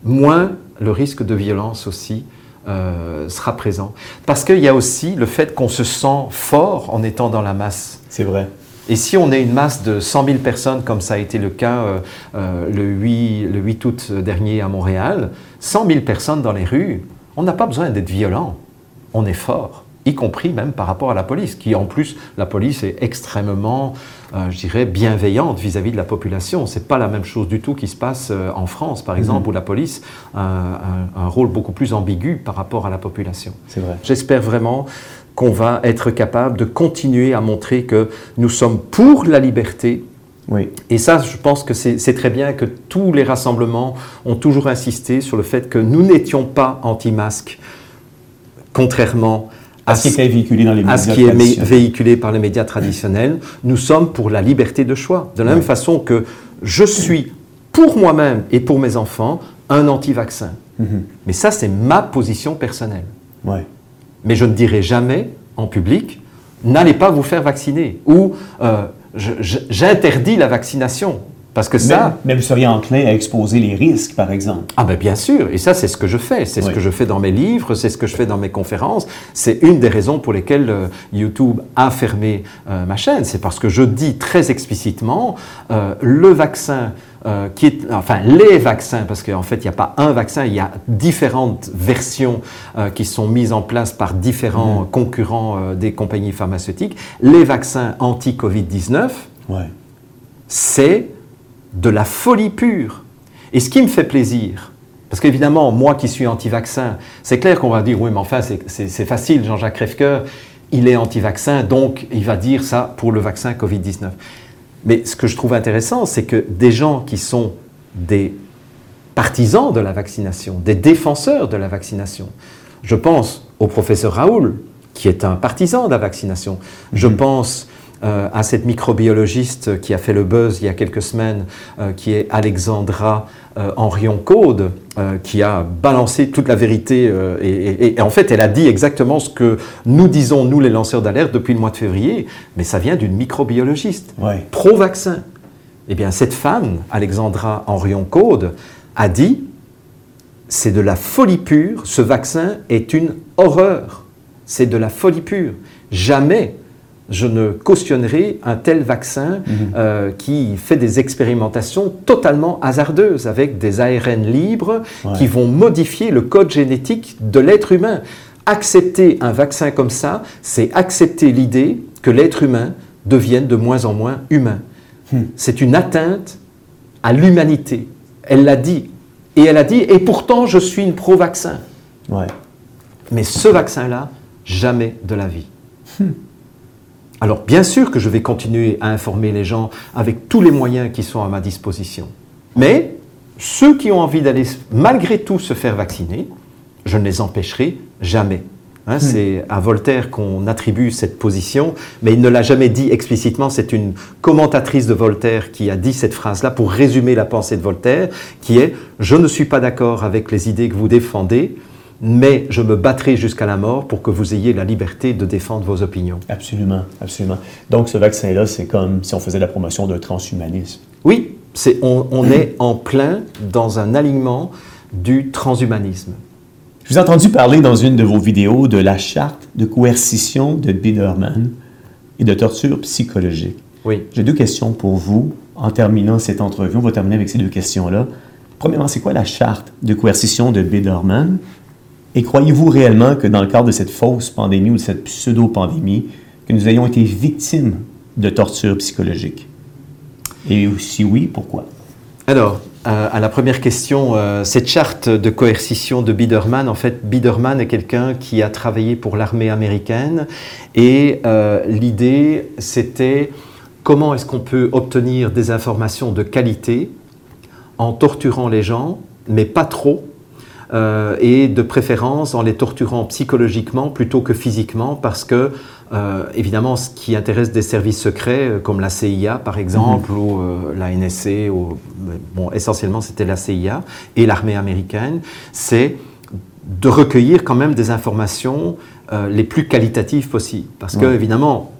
moins le risque de violence aussi euh, sera présent. Parce qu'il y a aussi le fait qu'on se sent fort en étant dans la masse. C'est vrai. Et si on est une masse de 100 000 personnes, comme ça a été le cas euh, euh, le, 8, le 8 août dernier à Montréal, 100 000 personnes dans les rues, on n'a pas besoin d'être violent. On est fort, y compris même par rapport à la police, qui en plus, la police est extrêmement, euh, je dirais, bienveillante vis-à-vis de la population. C'est pas la même chose du tout qui se passe en France, par exemple, mhm. où la police a un, un, rôle beaucoup plus ambigu par rapport à la population. C'est vrai. J'espère vraiment qu'on va être capable de continuer à montrer que nous sommes pour la liberté. Oui. Et ça, je pense que c'est très bien que tous les rassemblements ont toujours insisté sur le fait que nous n'étions pas anti-masques, contrairement à, ce qui est véhiculé dans les médias à ce qui est véhiculé par les médias traditionnels. Nous sommes pour la liberté de choix. De la même façon que je suis pour moi-même et pour mes enfants un anti-vaccin. Mm-hmm. Mais ça, c'est ma position personnelle. Ouais mais je ne dirai jamais en public, n'allez pas vous faire vacciner ou euh, j'interdis la vaccination. Parce que ça. Mais, vous seriez enclin à exposer les risques, par exemple. Ah, ben bien sûr. Et ça, c'est ce que je fais. C'est ce que je fais dans mes livres, c'est ce que je fais dans mes conférences. C'est une des raisons pour lesquelles euh, YouTube a fermé euh, ma chaîne. C'est parce que je dis très explicitement le vaccin euh, qui est, enfin les vaccins, parce qu'en fait il n'y a pas un vaccin, il y a différentes versions euh, qui sont mises en place par différents Mhm. concurrents euh, des compagnies pharmaceutiques. Les vaccins anti-Covid-19, Ouais. c'est de la folie pure. Et ce qui me fait plaisir, parce qu'évidemment, moi qui suis anti-vaccin, c'est clair qu'on va dire, oui, mais enfin, c'est facile, Jean-Jacques Crèvecoeur, il est anti-vaccin, donc il va dire ça pour le vaccin Covid-19. Mais ce que je trouve intéressant, c'est que des gens qui sont des partisans de la vaccination, des défenseurs de la vaccination, je pense au professeur Raoul, qui est un partisan de la vaccination. Je pense euh, à cette microbiologiste qui a fait le buzz il y a quelques semaines, euh, qui est Alexandra euh, Henrion-Caude, qui a balancé toute la vérité. et, et- et en fait, elle a dit exactement ce que nous disons, nous les lanceurs d'alerte, depuis le mois de février, mais ça vient d'une microbiologiste Ouais. pro-vaccin. Eh bien, cette femme, Alexandra Henrion-Caude, a dit c'est de la folie pure, ce vaccin est une horreur. C'est de la folie pure. Jamais je ne cautionnerai un tel vaccin euh, qui fait des expérimentations totalement hasardeuses avec des ARN libres Ouais. qui vont modifier le code génétique de l'être humain. Accepter un vaccin comme ça, c'est accepter l'idée que l'être humain devienne de moins en moins humain. C'est une atteinte à l'humanité. Elle l'a dit. Et elle a dit, et pourtant je suis une pro-vaccin. Ouais. Mais ce vaccin-là, jamais de la vie. Alors bien sûr que je vais continuer à informer les gens avec tous les moyens qui sont à ma disposition. Mais ceux qui ont envie d'aller malgré tout se faire vacciner, je ne les empêcherai jamais. Hein, C'est à Voltaire qu'on attribue cette position, mais il ne l'a jamais dit explicitement. C'est une commentatrice de Voltaire qui a dit cette phrase-là pour résumer la pensée de Voltaire, qui est ⁇ Je ne suis pas d'accord avec les idées que vous défendez, mais je me battrai jusqu'à la mort pour que vous ayez la liberté de défendre vos opinions. Absolument, absolument. Donc, ce vaccin-là, c'est comme si on faisait la promotion d'un transhumanisme. Oui, c'est, on, on est en plein dans un alignement du transhumanisme. Je vous ai entendu parler dans une de vos vidéos de la charte de coercition de Biederman et de torture psychologique. Oui. J'ai deux questions pour vous en terminant cette entrevue. On va terminer avec ces deux questions-là. Premièrement, c'est quoi la charte de coercition de Biederman? Et croyez-vous réellement que dans le cadre de cette fausse pandémie ou de cette pseudo-pandémie, que nous ayons été victimes de torture psychologique? Et si oui, pourquoi? Alors, euh, à la première question, euh, cette charte de coercition de Biederman, en fait, Biederman est quelqu'un qui a travaillé pour l'armée américaine et euh, l'idée, c'était comment est-ce qu'on peut obtenir des informations de qualité en torturant les gens, mais pas trop, euh, et de préférence en les torturant psychologiquement plutôt que physiquement, parce que, euh, évidemment, ce qui intéresse des services secrets, euh, comme la CIA par exemple, ou euh, la NSC, ou, bon, essentiellement c'était la CIA et l'armée américaine, c'est de recueillir quand même des informations les plus qualitatives possibles. Parce que, évidemment,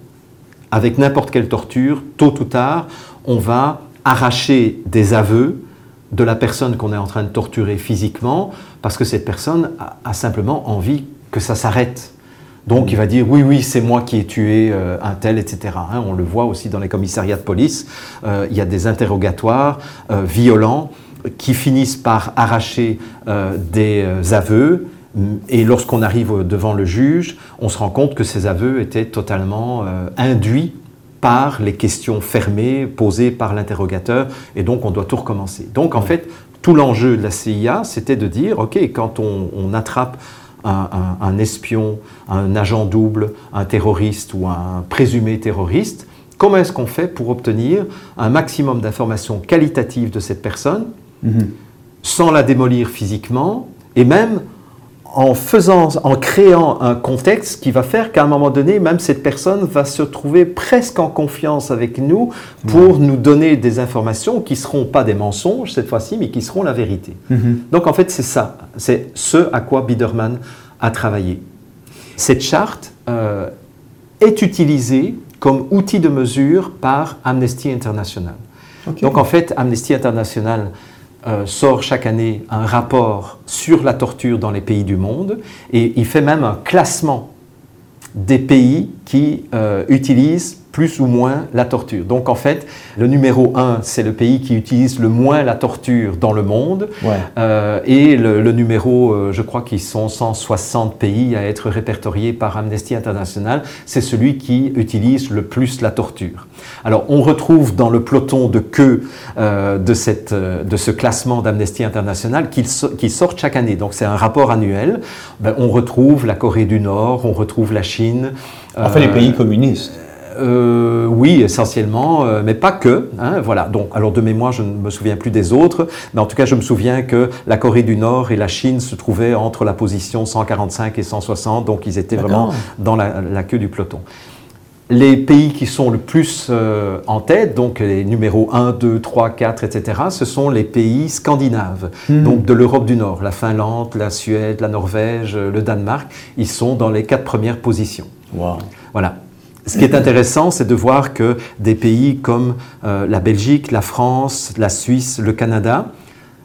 avec n'importe quelle torture, tôt ou tard, on va arracher des aveux de la personne qu'on est en train de torturer physiquement, parce que cette personne a, a simplement envie que ça s'arrête. Donc il va dire oui, oui, c'est moi qui ai tué euh, un tel, etc. hein. on le voit aussi dans les commissariats de police. Euh, il y a des interrogatoires euh, violents qui finissent par arracher des aveux. Et lorsqu'on arrive devant le juge, on se rend compte que ces aveux étaient totalement induits par les questions fermées posées par l'interrogateur, et donc on doit tout recommencer. Donc en fait, tout l'enjeu de la CIA, c'était de dire, OK, quand on, on attrape un, un- un espion, un agent double, un terroriste ou un présumé terroriste, comment est-ce qu'on fait pour obtenir un maximum d'informations qualitatives de cette personne, sans la démolir physiquement, et même en faisant, en créant un contexte qui va faire qu'à un moment donné, même cette personne va se trouver presque en confiance avec nous pour nous donner des informations qui ne seront pas des mensonges cette fois-ci, mais qui seront la vérité. Donc en fait, c'est ça, c'est ce à quoi Biederman a travaillé. Cette charte euh, est utilisée comme outil de mesure par Amnesty International. Donc en fait, Amnesty International euh, sort chaque année un rapport sur la torture dans les pays du monde et il fait même un classement des pays qui euh, utilisent plus ou moins la torture. Donc en fait, le numéro 1, c'est le pays qui utilise le moins la torture dans le monde. Euh, et le, numéro, euh, je crois qu'ils sont 160 pays à être répertoriés par Amnesty International, c'est celui qui utilise le plus la torture. Alors on retrouve dans le peloton de queue euh, de, cette, de ce classement d'Amnesty International qui, qui sort chaque année. Donc c'est un rapport annuel. Ben, on retrouve la Corée du Nord, on retrouve la Chine. Enfin les pays communistes. Euh, oui, essentiellement, euh, mais pas que. Hein, voilà. Donc, alors de mémoire, je ne me souviens plus des autres, mais en tout cas, je me souviens que la Corée du Nord et la Chine se trouvaient entre la position 145 et 160, donc ils étaient vraiment dans la, queue du peloton. Les pays qui sont le plus euh, en tête, donc les numéros 1, 2, 3, 4, etc., ce sont les pays scandinaves, hmm. donc de l'Europe du Nord, la Finlande, la Suède, la Norvège, le Danemark, ils sont dans les quatre premières positions. Wow. Voilà. Ce qui est intéressant, c'est de voir que des pays comme euh, la Belgique, la France, la Suisse, le Canada,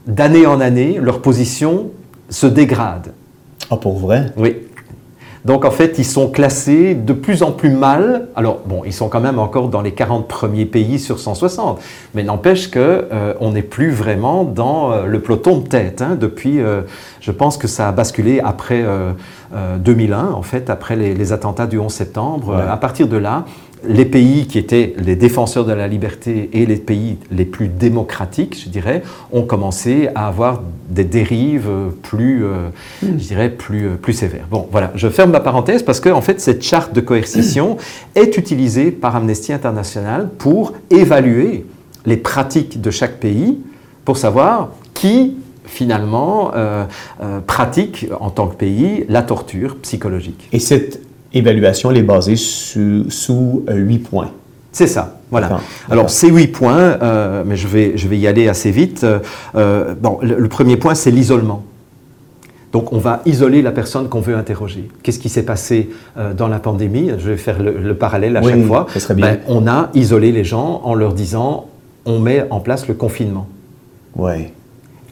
d'année en année, leur position se dégrade. Ah, pour vrai? Oui. Donc en fait, ils sont classés de plus en plus mal. Alors bon, ils sont quand même encore dans les 40 premiers pays sur 160, mais n'empêche que euh, on n'est plus vraiment dans euh, le peloton de tête. Hein, depuis, je pense que ça a basculé après 2001, euh, en fait, après les, attentats du 11 septembre. À partir de là, les pays qui étaient les défenseurs de la liberté et les pays les plus démocratiques, je dirais, ont commencé à avoir des dérives plus, euh, hmm. je dirais, plus, euh, plus sévères. Bon, voilà, je ferme ma parenthèse parce que, en fait, cette charte de coercition est utilisée par Amnesty International pour évaluer les pratiques de chaque pays pour savoir qui finalement, euh, euh, pratique en tant que pays la torture psychologique. Et cette évaluation, elle est basée sous, euh, huit points. C'est ça, voilà. Alors, ces huit points, mais je vais, je vais y aller assez vite. bon, le, premier point, c'est l'isolement. Donc, on va isoler la personne qu'on veut interroger. Qu'est-ce qui s'est passé dans la pandémie? Je vais faire le, parallèle à chaque fois. Ça bien. Ben, on a isolé les gens en leur disant on met en place le confinement. Ouais.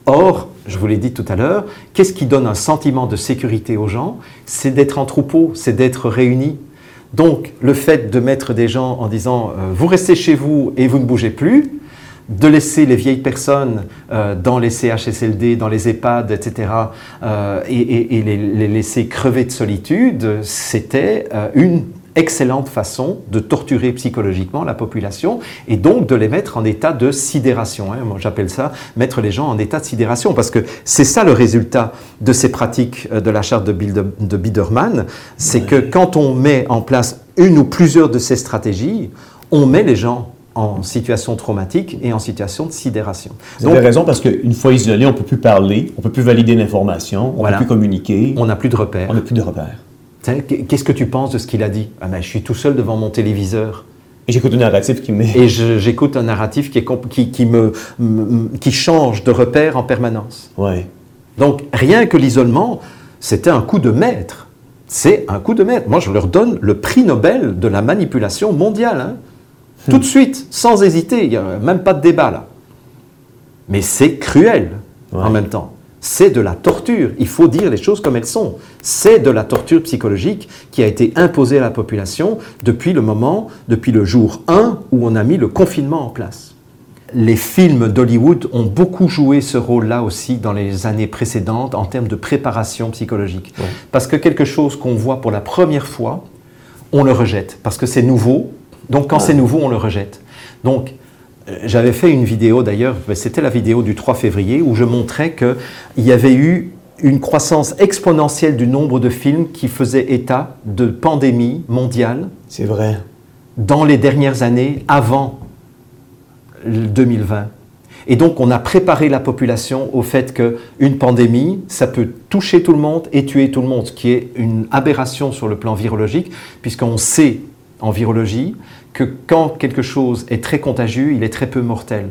Or, je vous l'ai dit tout à l'heure, qu'est-ce qui donne un sentiment de sécurité aux gens? C'est d'être en troupeau, c'est d'être réunis. Donc, le fait de mettre des gens en disant euh, vous restez chez vous et vous ne bougez plus, de laisser les vieilles personnes euh, dans les CHSLD, dans les EHPAD, etc., euh, et, les, laisser crever de solitude, c'était une excellente façon de torturer psychologiquement la population et donc de les mettre en état de sidération. Hein. Moi, j'appelle ça mettre les gens en état de sidération parce que c'est ça le résultat de ces pratiques euh, de la charte de, Biederman, c'est que quand on met en place une ou plusieurs de ces stratégies, on met les gens en situation traumatique et en situation de sidération. Vous avez raison parce qu'une fois isolé, on ne peut plus parler, on ne peut plus valider l'information, on ne peut plus communiquer. On n'a plus de repères. On n'a plus de repères. Qu'est-ce que tu penses de ce qu'il a dit ah ben, Je suis tout seul devant mon téléviseur. Et j'écoute un narratif qui met... Et j'écoute un narratif qui, qui, qui me, qui change de repère en permanence. Ouais. Donc rien que l'isolement, c'était un coup de maître. C'est un coup de maître. Moi, je leur donne le prix Nobel de la manipulation mondiale. Hein. Tout de suite, sans hésiter. Il n'y a même pas de débat là. Mais c'est cruel en même temps c'est de la torture. Il faut dire les choses comme elles sont. C'est de la torture psychologique qui a été imposée à la population depuis le moment, depuis le jour 1 où on a mis le confinement en place. Les films d'Hollywood ont beaucoup joué ce rôle-là aussi dans les années précédentes en termes de préparation psychologique. Parce que quelque chose qu'on voit pour la première fois, on le rejette. Parce que c'est nouveau. Donc quand c'est nouveau, on le rejette. Donc j'avais fait une vidéo d'ailleurs, c'était la vidéo du 3 février, où je montrais qu'il y avait eu une croissance exponentielle du nombre de films qui faisaient état de pandémie mondiale. C'est vrai. Dans les dernières années, avant 2020. Et donc, on a préparé la population au fait qu'une pandémie, ça peut toucher tout le monde et tuer tout le monde, ce qui est une aberration sur le plan virologique, puisqu'on sait en virologie que quand quelque chose est très contagieux, il est très peu mortel.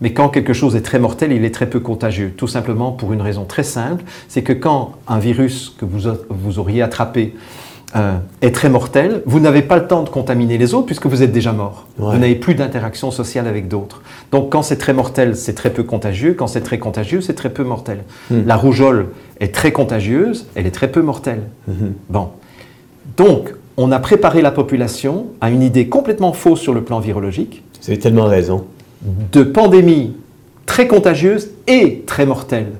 Mais quand quelque chose est très mortel, il est très peu contagieux. Tout simplement pour une raison très simple, c'est que quand un virus que vous, vous auriez attrapé euh, est très mortel, vous n'avez pas le temps de contaminer les autres puisque vous êtes déjà mort. Vous n'avez plus d'interaction sociale avec d'autres. Donc quand c'est très mortel, c'est très peu contagieux. Quand c'est très contagieux, c'est très peu mortel. Hmm. La rougeole est très contagieuse, elle est très peu mortelle. Hmm. Bon. Donc, on a préparé la population à une idée complètement fausse sur le plan virologique. Vous avez tellement raison. De pandémie très contagieuse et très mortelle,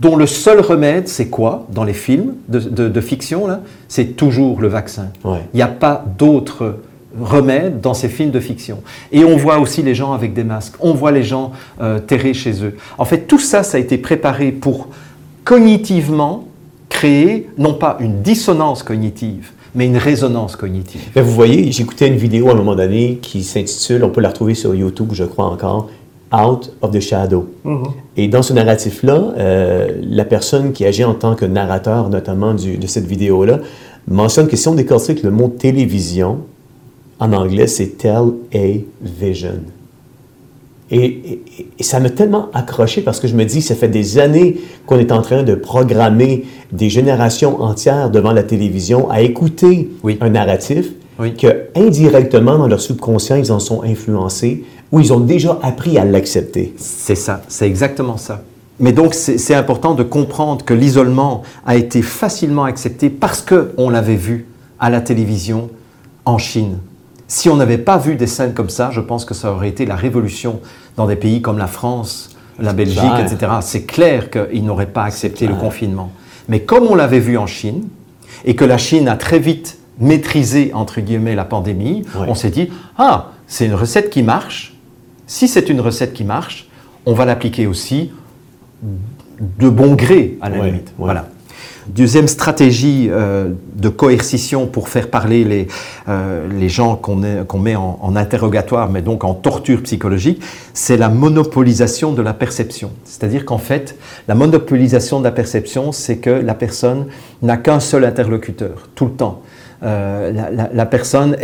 dont le seul remède, c'est quoi dans les films de, fiction C'est toujours le vaccin. Il n'y a pas d'autre remède dans ces films de fiction. Et on voit aussi les gens avec des masques, on voit les gens euh, terrés chez eux. En fait, tout ça, ça a été préparé pour cognitivement créer, non pas une dissonance cognitive, mais une résonance cognitive. vous voyez, j'écoutais une vidéo à un moment donné qui s'intitule, on peut la retrouver sur YouTube, je crois encore, Out of the Shadow. Mm-hmm. Et dans ce narratif-là, euh, la personne qui agit en tant que narrateur, notamment de cette vidéo-là, mentionne que si on décortique le mot télévision, en anglais, c'est Tell a Vision. Et, ça m'a tellement accroché parce que je me dis, ça fait des années qu'on est en train de programmer des générations entières devant la télévision à écouter un narratif que indirectement dans leur subconscient, ils en sont influencés ou ils ont déjà appris à l'accepter. C'est ça, c'est exactement ça. Mais donc c'est important de comprendre que l'isolement a été facilement accepté parce qu'on l'avait vu à la télévision en Chine. Si on n'avait pas vu des scènes comme ça, je pense que ça aurait été la révolution dans des pays comme la France, la Belgique, etc. C'est clair qu'ils n'auraient pas accepté le confinement. Mais comme on l'avait vu en Chine, et que la Chine a très vite maîtrisé, entre guillemets, la pandémie, on s'est dit, ah, c'est une recette qui marche. Si c'est une recette qui marche, on va l'appliquer aussi de bon gré, à la limite. Voilà. Deuxième stratégie euh, de coercition pour faire parler les, euh, les gens qu'on met en, interrogatoire, mais donc en torture psychologique, c'est la monopolisation de la perception. C'est-à-dire qu'en fait, la monopolisation de la perception, c'est que la personne n'a qu'un seul interlocuteur, tout le temps. Euh, la, personne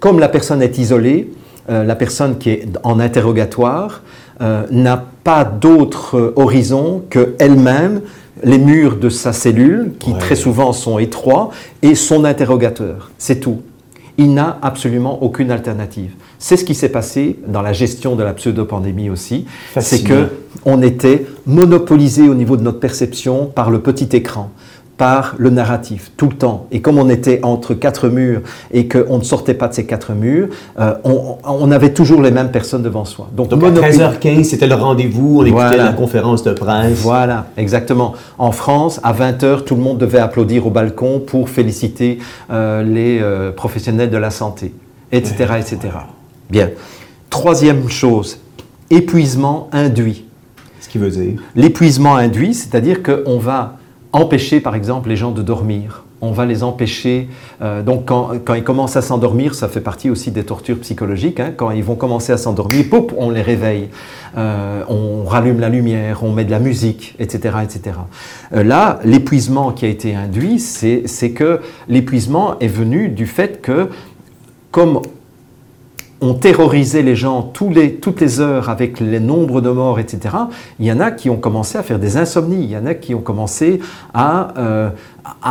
comme la personne est isolée, la personne qui est en interrogatoire n'a pas d'autre horizon qu'elle-même les murs de sa cellule, qui très souvent sont étroits, et son interrogateur. C'est tout. Il n'a absolument aucune alternative. C'est ce qui s'est passé dans la gestion de la pseudo-pandémie aussi. C'est que on était monopolisé au niveau de notre perception par le petit écran par le narratif, tout le temps. Et comme on était entre quatre murs et qu'on ne sortait pas de ces quatre murs, euh, on, avait toujours les mêmes personnes devant soi. Donc, à 13h15, c'était le rendez-vous, on écoutait la conférence de presse. Voilà, exactement. En France, à 20h, tout le monde devait applaudir au balcon pour féliciter euh, les euh, professionnels de la santé, etc. etc. Bien. Troisième chose, épuisement induit. Ce qui veut dire? L'épuisement induit, c'est-à-dire qu'on va empêcher par exemple les gens de dormir. On va les empêcher. Euh, donc quand, ils commencent à s'endormir, ça fait partie aussi des tortures psychologiques. Hein. quand ils vont commencer à s'endormir, on les réveille. Euh, on rallume la lumière, on met de la musique, etc. etc. Euh, là, l'épuisement qui a été induit, c'est que l'épuisement est venu du fait que comme on terrorisait les gens toutes les heures avec les nombres de morts, etc., il y en a qui ont commencé à faire des insomnies, il y en a qui ont commencé à, euh,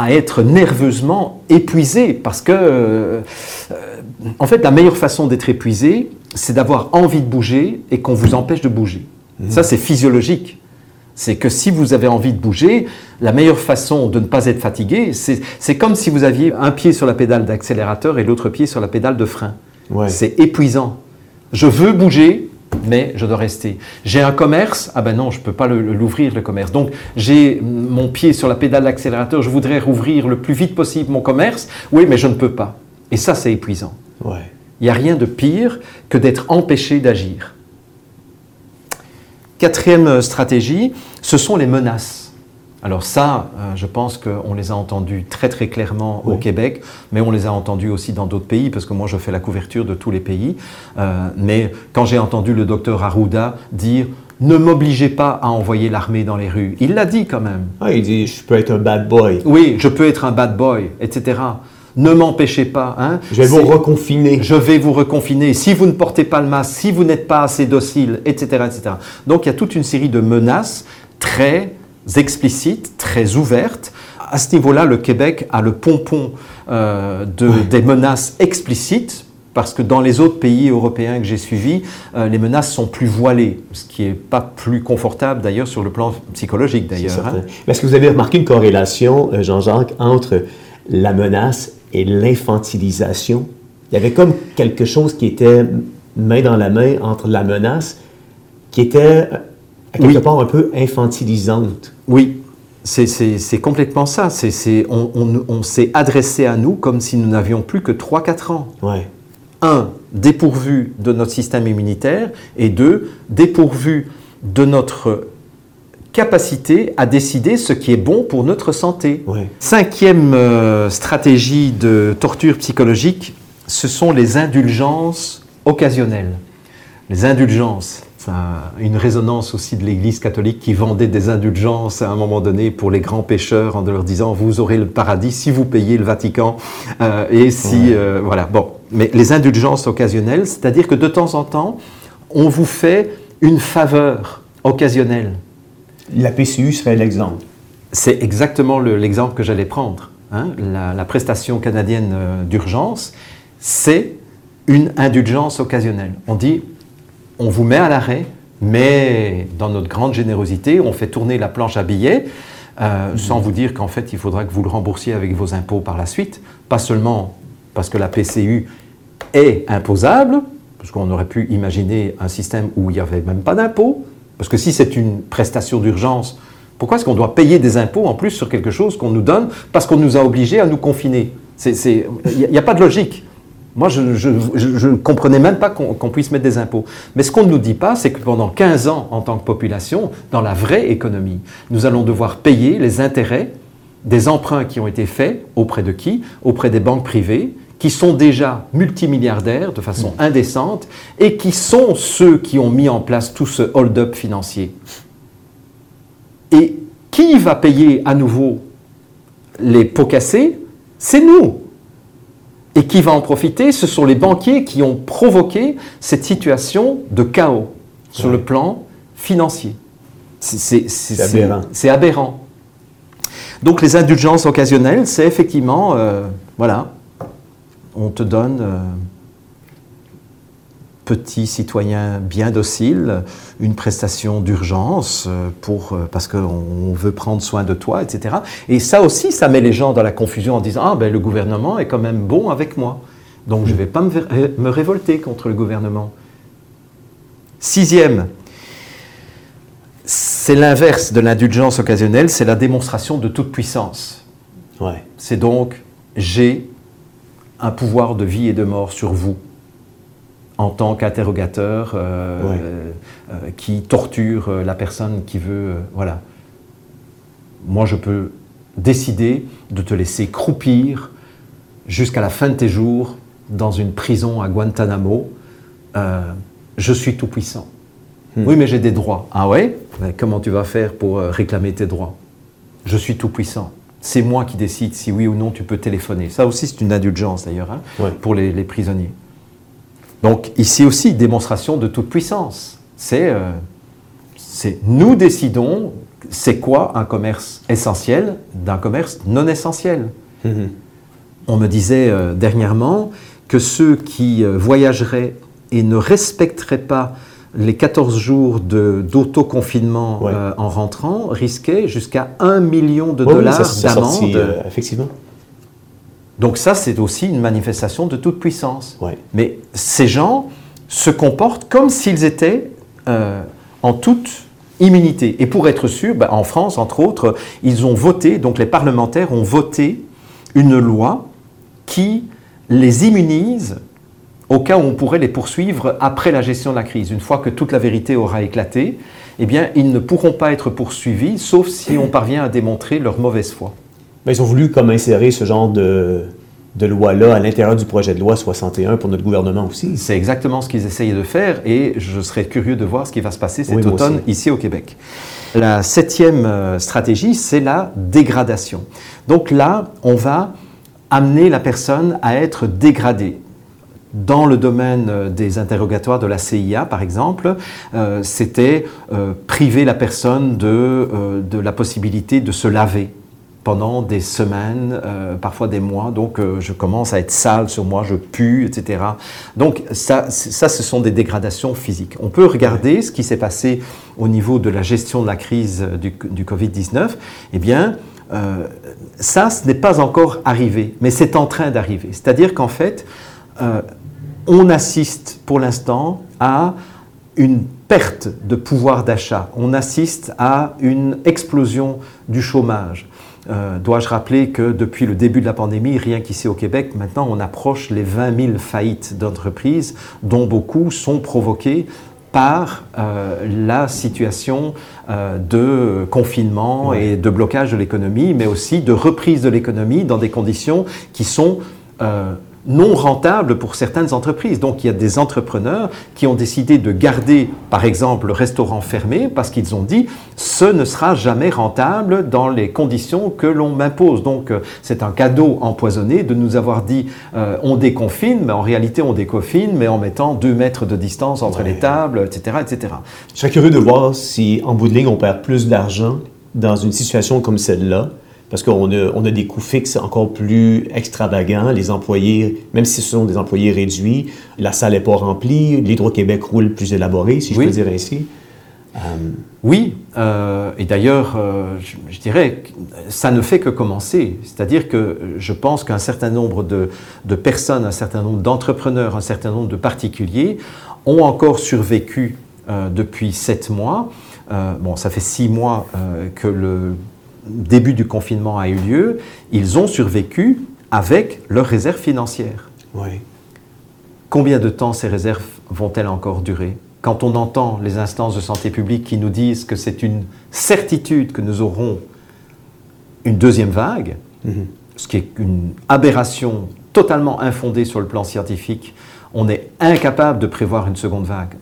être nerveusement épuisés, parce que, euh, en fait, la meilleure façon d'être épuisé, c'est d'avoir envie de bouger et qu'on vous empêche de bouger. Mmh. Ça, c'est physiologique. C'est que si vous avez envie de bouger, la meilleure façon de ne pas être fatigué, c'est comme si vous aviez un pied sur la pédale d'accélérateur et l'autre pied sur la pédale de frein. C'est épuisant. Je veux bouger, mais je dois rester. J'ai un commerce, ah ben non, je ne peux pas l'ouvrir le commerce. Donc j'ai mon pied sur la pédale d'accélérateur, je voudrais rouvrir le plus vite possible mon commerce, oui, mais je ne peux pas. Et ça, c'est épuisant. Il n'y a rien de pire que d'être empêché d'agir. Quatrième stratégie, ce sont les menaces. Alors ça, euh, je pense qu'on les a entendus très très clairement au Québec, mais on les a entendus aussi dans d'autres pays, parce que moi je fais la couverture de tous les pays. Euh, mais quand j'ai entendu le docteur Arruda dire ne m'obligez pas à envoyer l'armée dans les rues, il l'a dit quand même. Ah, il dit je peux être un bad boy. Oui, je peux être un bad boy, etc. Ne m'empêchez pas. Hein. Je vais vous reconfiner. Je vais vous reconfiner. Si vous ne portez pas le masque, si vous n'êtes pas assez docile, etc., etc. Donc il y a toute une série de menaces très explicites, très ouvertes. À ce niveau-là, le Québec a le pompon euh, de, des menaces explicites, parce que dans les autres pays européens que j'ai suivis, euh, les menaces sont plus voilées, ce qui n'est pas plus confortable d'ailleurs sur le plan psychologique d'ailleurs. Hein. Est-ce que vous avez remarqué une corrélation, euh, Jean-Jacques, entre la menace et l'infantilisation? Il y avait comme quelque chose qui était main dans la main entre la menace, qui était à quelque part un peu infantilisante. Oui, c'est complètement ça. C'est on, on, on s'est adressé à nous comme si nous n'avions plus que 3-4 ans. Ouais. Un, dépourvu de notre système immunitaire, et deux, dépourvu de notre capacité à décider ce qui est bon pour notre santé. Ouais. Cinquième euh, stratégie de torture psychologique, ce sont les indulgences occasionnelles. Les indulgences, ça a une résonance aussi de l'Église catholique qui vendait des indulgences à un moment donné pour les grands pécheurs en leur disant vous aurez le paradis si vous payez le Vatican euh, et si euh, voilà bon mais les indulgences occasionnelles c'est-à-dire que de temps en temps on vous fait une faveur occasionnelle La PCU serait l'exemple. c'est exactement le- l'exemple que j'allais prendre. hein. La, la prestation canadienne euh, d'urgence, c'est une indulgence occasionnelle. On dit, on vous met à l'arrêt, mais dans notre grande générosité, on fait tourner la planche à billets, euh, sans vous dire qu'en fait, il faudra que vous le remboursiez avec vos impôts par la suite, pas seulement parce que la PCU est imposable, parce qu'on aurait pu imaginer un système où il n'y avait même pas d'impôts, parce que si c'est une prestation d'urgence, pourquoi est-ce qu'on doit payer des impôts en plus sur quelque chose qu'on nous donne parce qu'on nous a obligés à nous confiner? Il n'y a, pas de logique. Moi, je ne comprenais même pas qu'on puisse mettre des impôts. Mais ce qu'on ne nous dit pas, c'est que pendant 15 ans, en tant que population, dans la vraie économie, nous allons devoir payer les intérêts des emprunts qui ont été faits auprès de qui? Auprès des banques privées, qui sont déjà multimilliardaires de façon indécente et qui sont ceux qui ont mis en place tout ce hold-up financier. Et qui va payer à nouveau les pots cassés? C'est nous. Et qui va en profiter Ce sont les banquiers qui ont provoqué cette situation de chaos sur Ouais. le plan financier. Aberrant. c'est aberrant. Donc les indulgences occasionnelles, c'est effectivement, euh, voilà, on te donne, euh, petit citoyen bien docile, une prestation d'urgence euh, pour euh, parce qu'on veut prendre soin de toi, etc. Et ça aussi, ça met les gens dans la confusion en disant ah ben le gouvernement est quand même bon avec moi, donc je ne vais pas me, ver- me révolter contre le gouvernement. Sixième, c'est l'inverse de l'indulgence occasionnelle, c'est la démonstration de toute puissance. Ouais. C'est donc j'ai un pouvoir de vie et de mort sur vous en tant qu'interrogateur euh, Ouais. euh, euh, qui torture la personne qui veut. voilà. Moi, je peux décider de te laisser croupir jusqu'à la fin de tes jours dans une prison à Guantanamo. Euh, je suis tout puissant. Hmm. Oui, mais j'ai des droits. Ah ouais? Mais Comment tu vas faire pour réclamer tes droits? Je suis tout puissant. C'est moi qui décide si oui ou non tu peux téléphoner. Ça aussi, c'est une indulgence d'ailleurs hein, Ouais. pour les, les prisonniers. Donc ici aussi, démonstration de toute puissance. C'est euh, c'est nous décidons c'est quoi un commerce essentiel d'un commerce non essentiel. Mhm. On me disait euh, dernièrement que ceux qui euh, voyageraient et ne respecteraient pas les 14 jours d'autoconfinement Ouais. euh, en rentrant risquaient jusqu'à 1 million de Ouais, oui, dollars sorti, d'amende. effectivement. Donc ça, c'est aussi une manifestation de toute puissance. Ouais. Mais ces gens se comportent comme s'ils étaient euh, en toute immunité. Et pour être sûr, ben, en France, entre autres, ils ont voté, donc les parlementaires ont voté une loi qui les immunise au cas où on pourrait les poursuivre après la gestion de la crise. Une fois que toute la vérité aura éclaté, eh bien, ils ne pourront pas être poursuivis, sauf si on parvient à démontrer leur mauvaise foi. Ben, ils ont voulu comme insérer ce genre de, de loi-là à l'intérieur du projet de loi 61 pour notre gouvernement aussi. C'est exactement ce qu'ils essayaient de faire et je serais curieux de voir ce qui va se passer cet Oui, automne ici au Québec. La septième euh, stratégie, c'est la dégradation. Donc là, on va amener la personne à être dégradée. Dans le domaine euh, des interrogatoires de la CIA, par exemple, euh, c'était euh, priver la personne de, euh, de la possibilité de se laver pendant des semaines, euh, parfois des mois. Donc, euh, je commence à être sale sur moi, je pue, etc. Donc, ça, ça, ce sont des dégradations physiques. On peut regarder ce qui s'est passé au niveau de la gestion de la crise du, du Covid-19. Eh bien, Euh, ça, ce n'est pas encore arrivé, mais c'est en train d'arriver. C'est-à-dire qu'en fait, euh, on assiste pour l'instant à une perte de pouvoir d'achat, on assiste à une explosion du chômage. Euh, dois-je rappeler que depuis le début de la pandémie, rien qu'ici au Québec, maintenant on approche les 20 000 faillites d'entreprises, dont beaucoup sont provoquées par euh, la situation euh, de confinement et de blocage de l'économie, mais aussi de reprise de l'économie dans des conditions qui sont non rentable pour certaines entreprises. Donc il y a des entrepreneurs qui ont décidé de garder, par exemple, le restaurant fermé parce qu'ils ont dit ce ne sera jamais rentable dans les conditions que l'on m'impose. Donc euh, c'est un cadeau empoisonné de nous avoir dit euh, on déconfine, mais en réalité on déconfine, mais en mettant deux mètres de distance entre les tables, etc., etc. Je serais curieux de voir si en bout de ligne on perd plus d'argent dans une situation comme celle-là parce qu'on a, on a des coûts fixes encore plus extravagants. Les employés, même si ce sont des employés réduits, la salle n'est pas remplie, l'Hydro-Québec roule plus élaboré, si je peux dire ainsi. Euh, oui, euh, et d'ailleurs, euh, je, dirais, ça ne fait que commencer. C'est-à-dire que je pense qu'un certain nombre de, de, personnes, un certain nombre d'entrepreneurs, un certain nombre de particuliers ont encore survécu depuis sept mois. bon, ça fait six mois que le début du confinement a eu lieu, ils ont survécu avec leurs réserves financières. Oui. Combien de temps ces réserves vont-elles encore durer? Quand on entend les instances de santé publique qui nous disent que c'est une certitude que nous aurons une deuxième vague, mhm. ce qui est une aberration totalement infondée sur le plan scientifique, on est incapable de prévoir une seconde vague.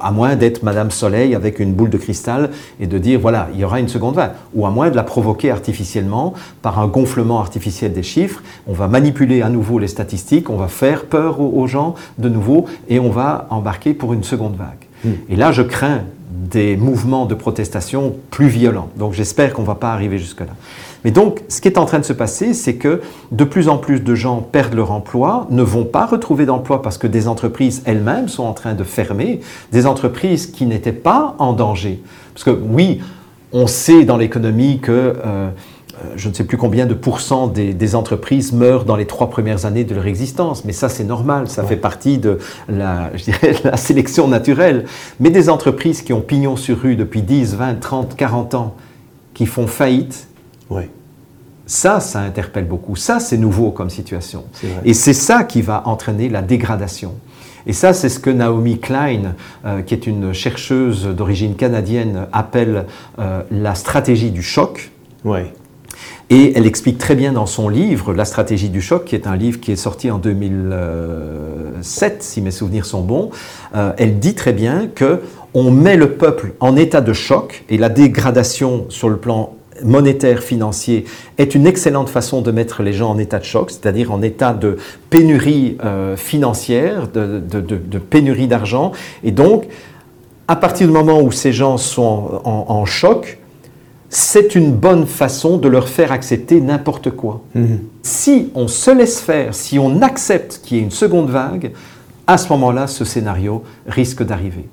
à moins d'être Madame Soleil avec une boule de cristal et de dire voilà, il y aura une seconde vague. Ou à moins de la provoquer artificiellement par un gonflement artificiel des chiffres. On va manipuler à nouveau les statistiques, on va faire peur aux, gens de nouveau et on va embarquer pour une seconde vague. Hmm. Et là, je crains des mouvements de protestation plus violents. Donc j'espère qu'on ne va pas arriver jusque-là. Mais donc, ce qui est en train de se passer, c'est que de plus en plus de gens perdent leur emploi, ne vont pas retrouver d'emploi parce que des entreprises elles-mêmes sont en train de fermer, des entreprises qui n'étaient pas en danger. Parce que oui, on sait dans l'économie que euh, je ne sais plus combien de pourcents des, entreprises meurent dans les trois premières années de leur existence, mais ça c'est normal, ça fait partie de la, je dirais, la sélection naturelle. Mais des entreprises qui ont pignon sur rue depuis 10, 20, 30, 40 ans, qui font faillite, ouais. Ça, ça interpelle beaucoup. Ça, c'est nouveau comme situation. Et c'est ça qui va entraîner la dégradation. Et ça, c'est ce que Naomi Klein, euh, qui est une chercheuse d'origine canadienne, appelle euh, la stratégie du choc. Ouais. Et elle explique très bien dans son livre, La stratégie du choc, qui est un livre qui est sorti en 2007, si mes souvenirs sont bons. Euh, elle dit très bien que on met le peuple en état de choc et la dégradation sur le plan monétaire, financier, est une excellente façon de mettre les gens en état de choc, c'est-à-dire en état de pénurie euh, financière, de, pénurie d'argent. Et donc, à partir du moment où ces gens sont en, choc, c'est une bonne façon de leur faire accepter n'importe quoi. Mhm. Si on se laisse faire, si on accepte qu'il y ait une seconde vague, à ce moment-là, ce scénario risque d'arriver.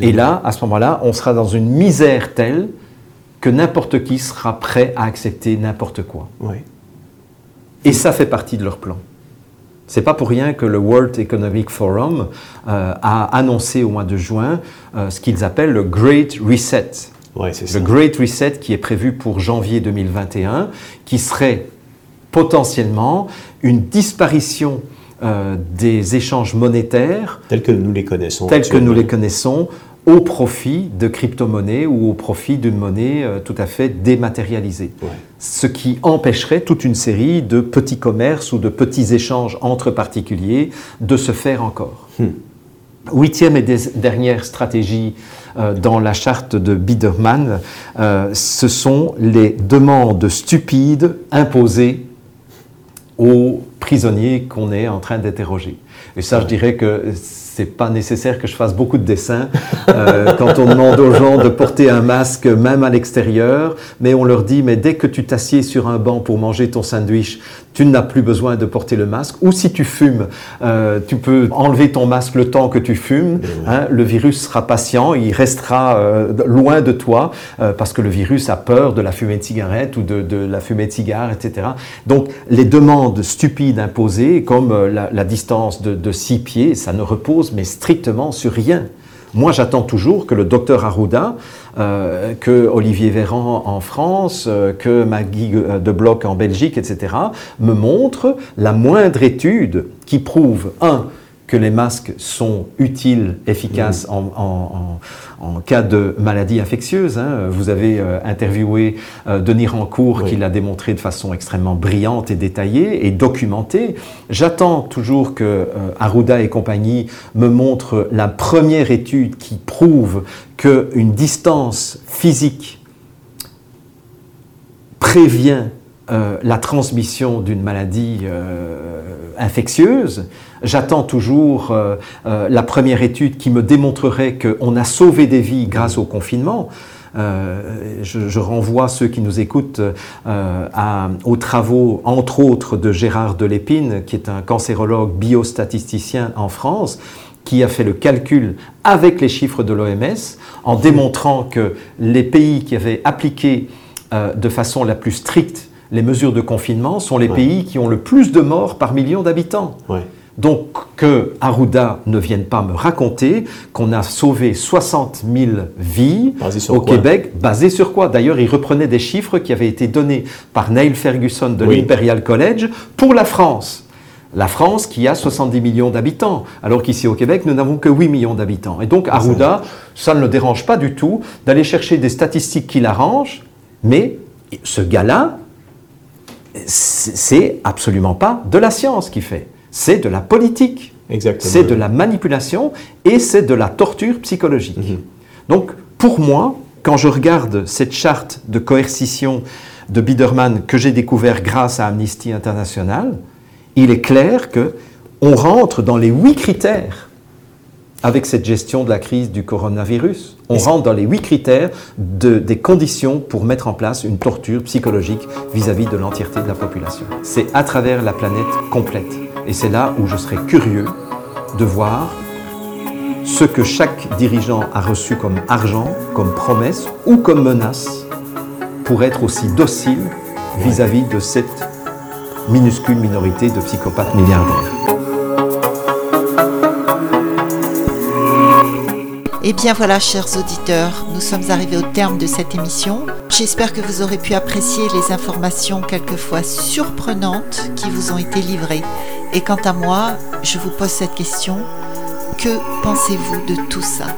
Et là, à ce moment-là, on sera dans une misère telle que n'importe qui sera prêt à accepter n'importe quoi. Et ça fait partie de leur plan. C'est pas pour rien que le World Economic Forum euh, a annoncé au mois de juin euh, ce qu'ils appellent le Great Reset. Le Great Reset qui est prévu pour janvier 2021, qui serait potentiellement une disparition euh, des échanges monétaires tels que nous les connaissons. Tels que nous les connaissons au profit de crypto-monnaies ou au profit d'une monnaie euh, tout à fait dématérialisée. Ce qui empêcherait toute une série de petits commerces ou de petits échanges entre particuliers de se faire encore. Hmm. Huitième et dernière stratégie euh, dans la charte de Biederman, euh, ce sont les demandes stupides imposées aux prisonniers qu'on est en train d'interroger. Et ça, je dirais que c'est pas nécessaire que je fasse beaucoup de dessins euh, quand on demande aux gens de porter un masque même à l'extérieur, mais on leur dit mais dès que tu t'assieds sur un banc pour manger ton sandwich, tu n'as plus besoin de porter le masque. Ou si tu fumes, euh, tu peux enlever ton masque le temps que tu fumes. Hein, le virus sera patient, il restera euh, loin de toi parce que le virus a peur de la fumée de cigarette ou de, la fumée de cigare, etc. Donc les demandes stupides imposées, comme la, distance de, de six pieds, ça ne repose mais strictement sur rien. Moi, j'attends toujours que le docteur Arruda, euh, que Olivier Véran en France, euh, que Maggie euh, de Bloch en Belgique, etc., me montrent la moindre étude qui prouve, un, que les masques sont utiles, efficaces en, cas de maladie infectieuse. Hein. Vous avez euh, interviewé euh, Denis Rancourt qui l'a démontré de façon extrêmement brillante et détaillée et documentée. J'attends toujours que euh, Arruda et compagnie me montrent la première étude qui prouve qu'une distance physique prévient la transmission d'une maladie infectieuse. J'attends toujours euh, euh, la première étude qui me démontrerait qu'on a sauvé des vies grâce au confinement. Euh, je, renvoie ceux qui nous écoutent aux travaux, entre autres, de Gérard Delépine, qui est un cancérologue biostatisticien en France, qui a fait le calcul avec les chiffres de l'OMS en démontrant que les pays qui avaient appliqué de façon la plus stricte les mesures de confinement sont les pays qui ont le plus de morts par million d'habitants. Donc que Arruda ne vienne pas me raconter qu'on a sauvé 60 000 vies au Québec, basé sur quoi? D'ailleurs, il reprenait des chiffres qui avaient été donnés par Neil Ferguson de l'Imperial College pour la France. La France qui a 70 millions d'habitants, alors qu'ici au Québec, nous n'avons que 8 millions d'habitants. Et donc Arruda, ça ne le dérange pas du tout d'aller chercher des statistiques qui l'arrangent, mais ce gars-là, c'est absolument pas de la science qu'il fait c'est de la politique. C'est de la manipulation et c'est de la torture psychologique. Mhm. Donc, pour moi, quand je regarde cette charte de coercition de Biederman que j'ai découvert grâce à Amnesty International, il est clair que on rentre dans les huit critères avec cette gestion de la crise du coronavirus. On rentre dans les huit critères des conditions pour mettre en place une torture psychologique vis-à-vis -vis de l'entièreté de la population. C'est à travers la planète complète. Et c'est là où je serais curieux de voir ce que chaque dirigeant a reçu comme argent, comme promesse ou comme menace pour être aussi docile vis-à-vis de cette minuscule minorité de psychopathes milliardaires. Et eh bien voilà, chers auditeurs, nous sommes arrivés au terme de cette émission. J'espère que vous aurez pu apprécier les informations quelquefois surprenantes qui vous ont été livrées. Et quant à moi, je vous pose cette question. Que pensez-vous de tout ça?